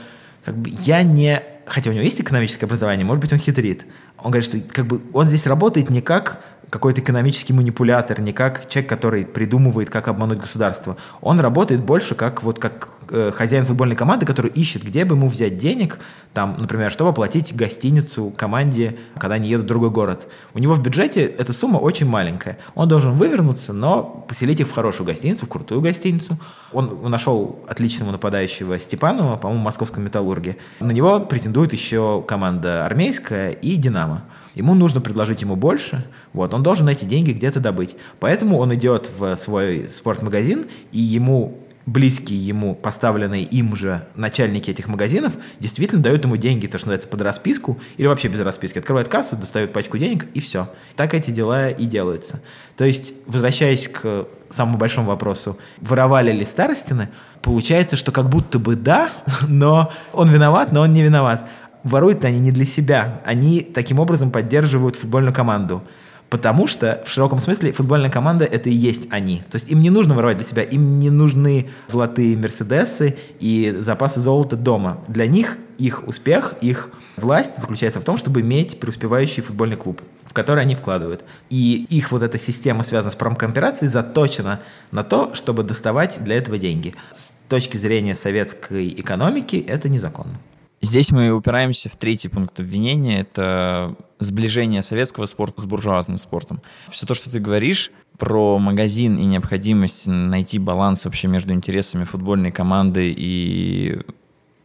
как бы я не... Хотя у него есть экономическое образование, может быть, он хитрит. Он говорит, что как бы он здесь работает не как какой-то экономический манипулятор, не как человек, который придумывает, как обмануть государство. Он работает больше как вот как э, хозяин футбольной команды, который ищет, где бы ему взять денег, там, например, чтобы оплатить гостиницу команде, когда они едут в другой город. У него в бюджете эта сумма очень маленькая. Он должен вывернуться, но поселить их в хорошую гостиницу, в крутую гостиницу. Он нашел отличного нападающего Степанова, по-моему, в московском «Металлурге». На него претендует еще команда армейская и «Динамо». Ему нужно предложить ему больше, вот, он должен эти деньги где-то добыть. Поэтому он идет в свой спортмагазин, и ему близкие ему, поставленные им же начальники этих магазинов, действительно дают ему деньги, то, что называется, под расписку, или вообще без расписки. Открывают кассу, достают пачку денег, и все. Так эти дела и делаются. То есть, возвращаясь к самому большому вопросу, воровали ли Старостины, получается, что как будто бы да, но он виноват, но он не виноват воруют они не для себя. Они таким образом поддерживают футбольную команду. Потому что в широком смысле футбольная команда это и есть они. То есть им не нужно воровать для себя, им не нужны золотые Мерседесы и запасы золота дома. Для них их успех, их власть заключается в том, чтобы иметь преуспевающий футбольный клуб, в который они вкладывают. И их вот эта система, связанная с промкооперацией, заточена на то, чтобы доставать для этого деньги. С точки зрения советской экономики это незаконно. Здесь мы упираемся в третий пункт обвинения. Это сближение советского спорта с буржуазным спортом. Все то, что ты говоришь про магазин и необходимость найти баланс вообще между интересами футбольной команды и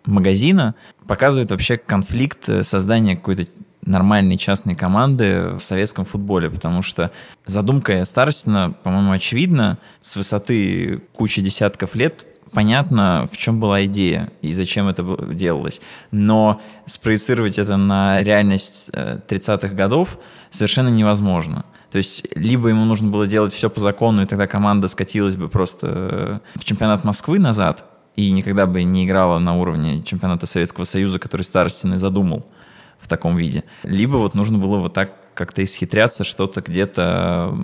магазина, показывает вообще конфликт создания какой-то нормальной частной команды в советском футболе, потому что задумка Старостина, по-моему, очевидна. С высоты кучи десятков лет понятно, в чем была идея и зачем это делалось. Но спроецировать это на реальность 30-х э, годов совершенно невозможно. То есть либо ему нужно было делать все по закону, и тогда команда скатилась бы просто э, в чемпионат Москвы назад и никогда бы не играла на уровне чемпионата Советского Союза, который Старостин задумал в таком виде. Либо вот нужно было вот так как-то исхитряться, что-то где-то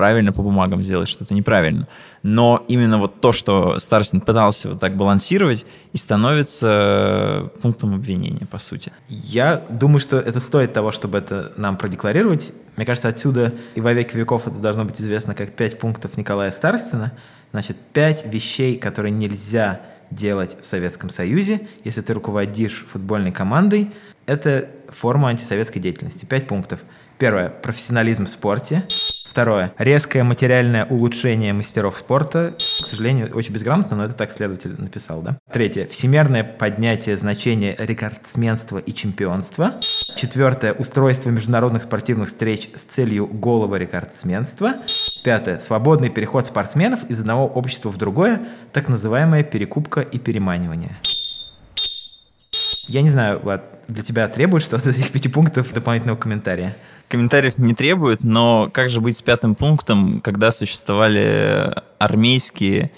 правильно по бумагам сделать, что-то неправильно. Но именно вот то, что Старостин пытался вот так балансировать, и становится пунктом обвинения, по сути. Я думаю, что это стоит того, чтобы это нам продекларировать. Мне кажется, отсюда и во веки веков это должно быть известно как пять пунктов Николая Старостина. Значит, пять вещей, которые нельзя делать в Советском Союзе, если ты руководишь футбольной командой, это форма антисоветской деятельности. Пять пунктов. Первое – профессионализм в спорте. Второе – резкое материальное улучшение мастеров спорта. К сожалению, очень безграмотно, но это так следователь написал, да? Третье – всемирное поднятие значения рекордсменства и чемпионства. Четвертое – устройство международных спортивных встреч с целью голого рекордсменства. Пятое – свободный переход спортсменов из одного общества в другое, так называемая перекупка и переманивание. Я не знаю, Влад, для тебя требует что-то из этих пяти пунктов дополнительного комментария? Комментариев не требует, но как же быть с пятым пунктом, когда существовали армейские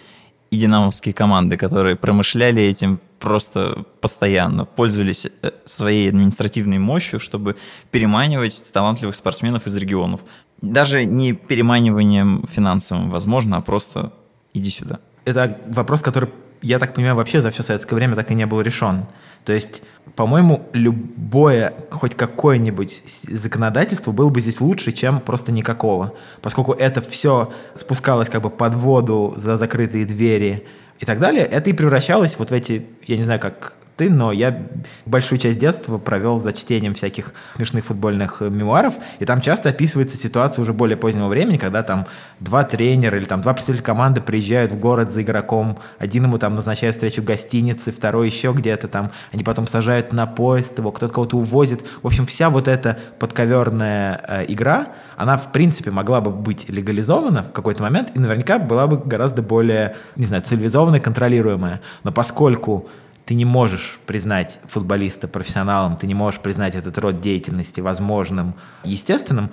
и динамовские команды, которые промышляли этим просто постоянно, пользовались э, своей административной мощью, чтобы переманивать талантливых спортсменов из регионов. Даже не переманиванием финансовым, возможно, а просто иди сюда. Это вопрос, который, я так понимаю, вообще за все советское время так и не был решен. То есть, по-моему, любое, хоть какое-нибудь законодательство было бы здесь лучше, чем просто никакого. Поскольку это все спускалось как бы под воду за закрытые двери и так далее, это и превращалось вот в эти, я не знаю, как ты, но я большую часть детства провел за чтением всяких смешных футбольных э, мемуаров, и там часто описывается ситуация уже более позднего времени, когда там два тренера или там два представителя команды приезжают в город за игроком, один ему там назначает встречу в гостинице, второй еще где-то там, они потом сажают на поезд его, кто-то кого-то увозит. В общем, вся вот эта подковерная э, игра, она в принципе могла бы быть легализована в какой-то момент и наверняка была бы гораздо более, не знаю, цивилизованная, контролируемая. Но поскольку ты не можешь признать футболиста профессионалом, ты не можешь признать этот род деятельности возможным, естественным,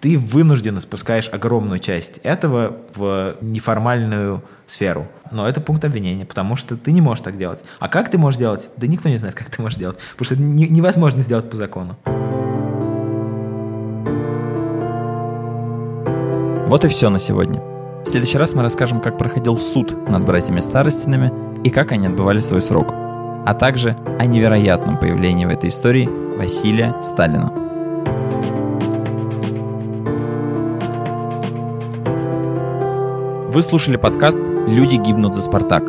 ты вынужденно спускаешь огромную часть этого в неформальную сферу. Но это пункт обвинения, потому что ты не можешь так делать. А как ты можешь делать? Да никто не знает, как ты можешь делать, потому что это невозможно сделать по закону. Вот и все на сегодня. В следующий раз мы расскажем, как проходил суд над братьями Старостинами и как они отбывали свой срок а также о невероятном появлении в этой истории Василия Сталина. Вы слушали подкаст «Люди гибнут за Спартак».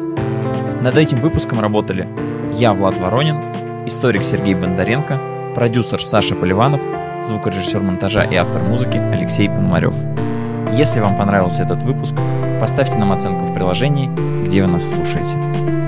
Над этим выпуском работали я, Влад Воронин, историк Сергей Бондаренко, продюсер Саша Поливанов, звукорежиссер монтажа и автор музыки Алексей Пономарев. Если вам понравился этот выпуск, поставьте нам оценку в приложении, где вы нас слушаете.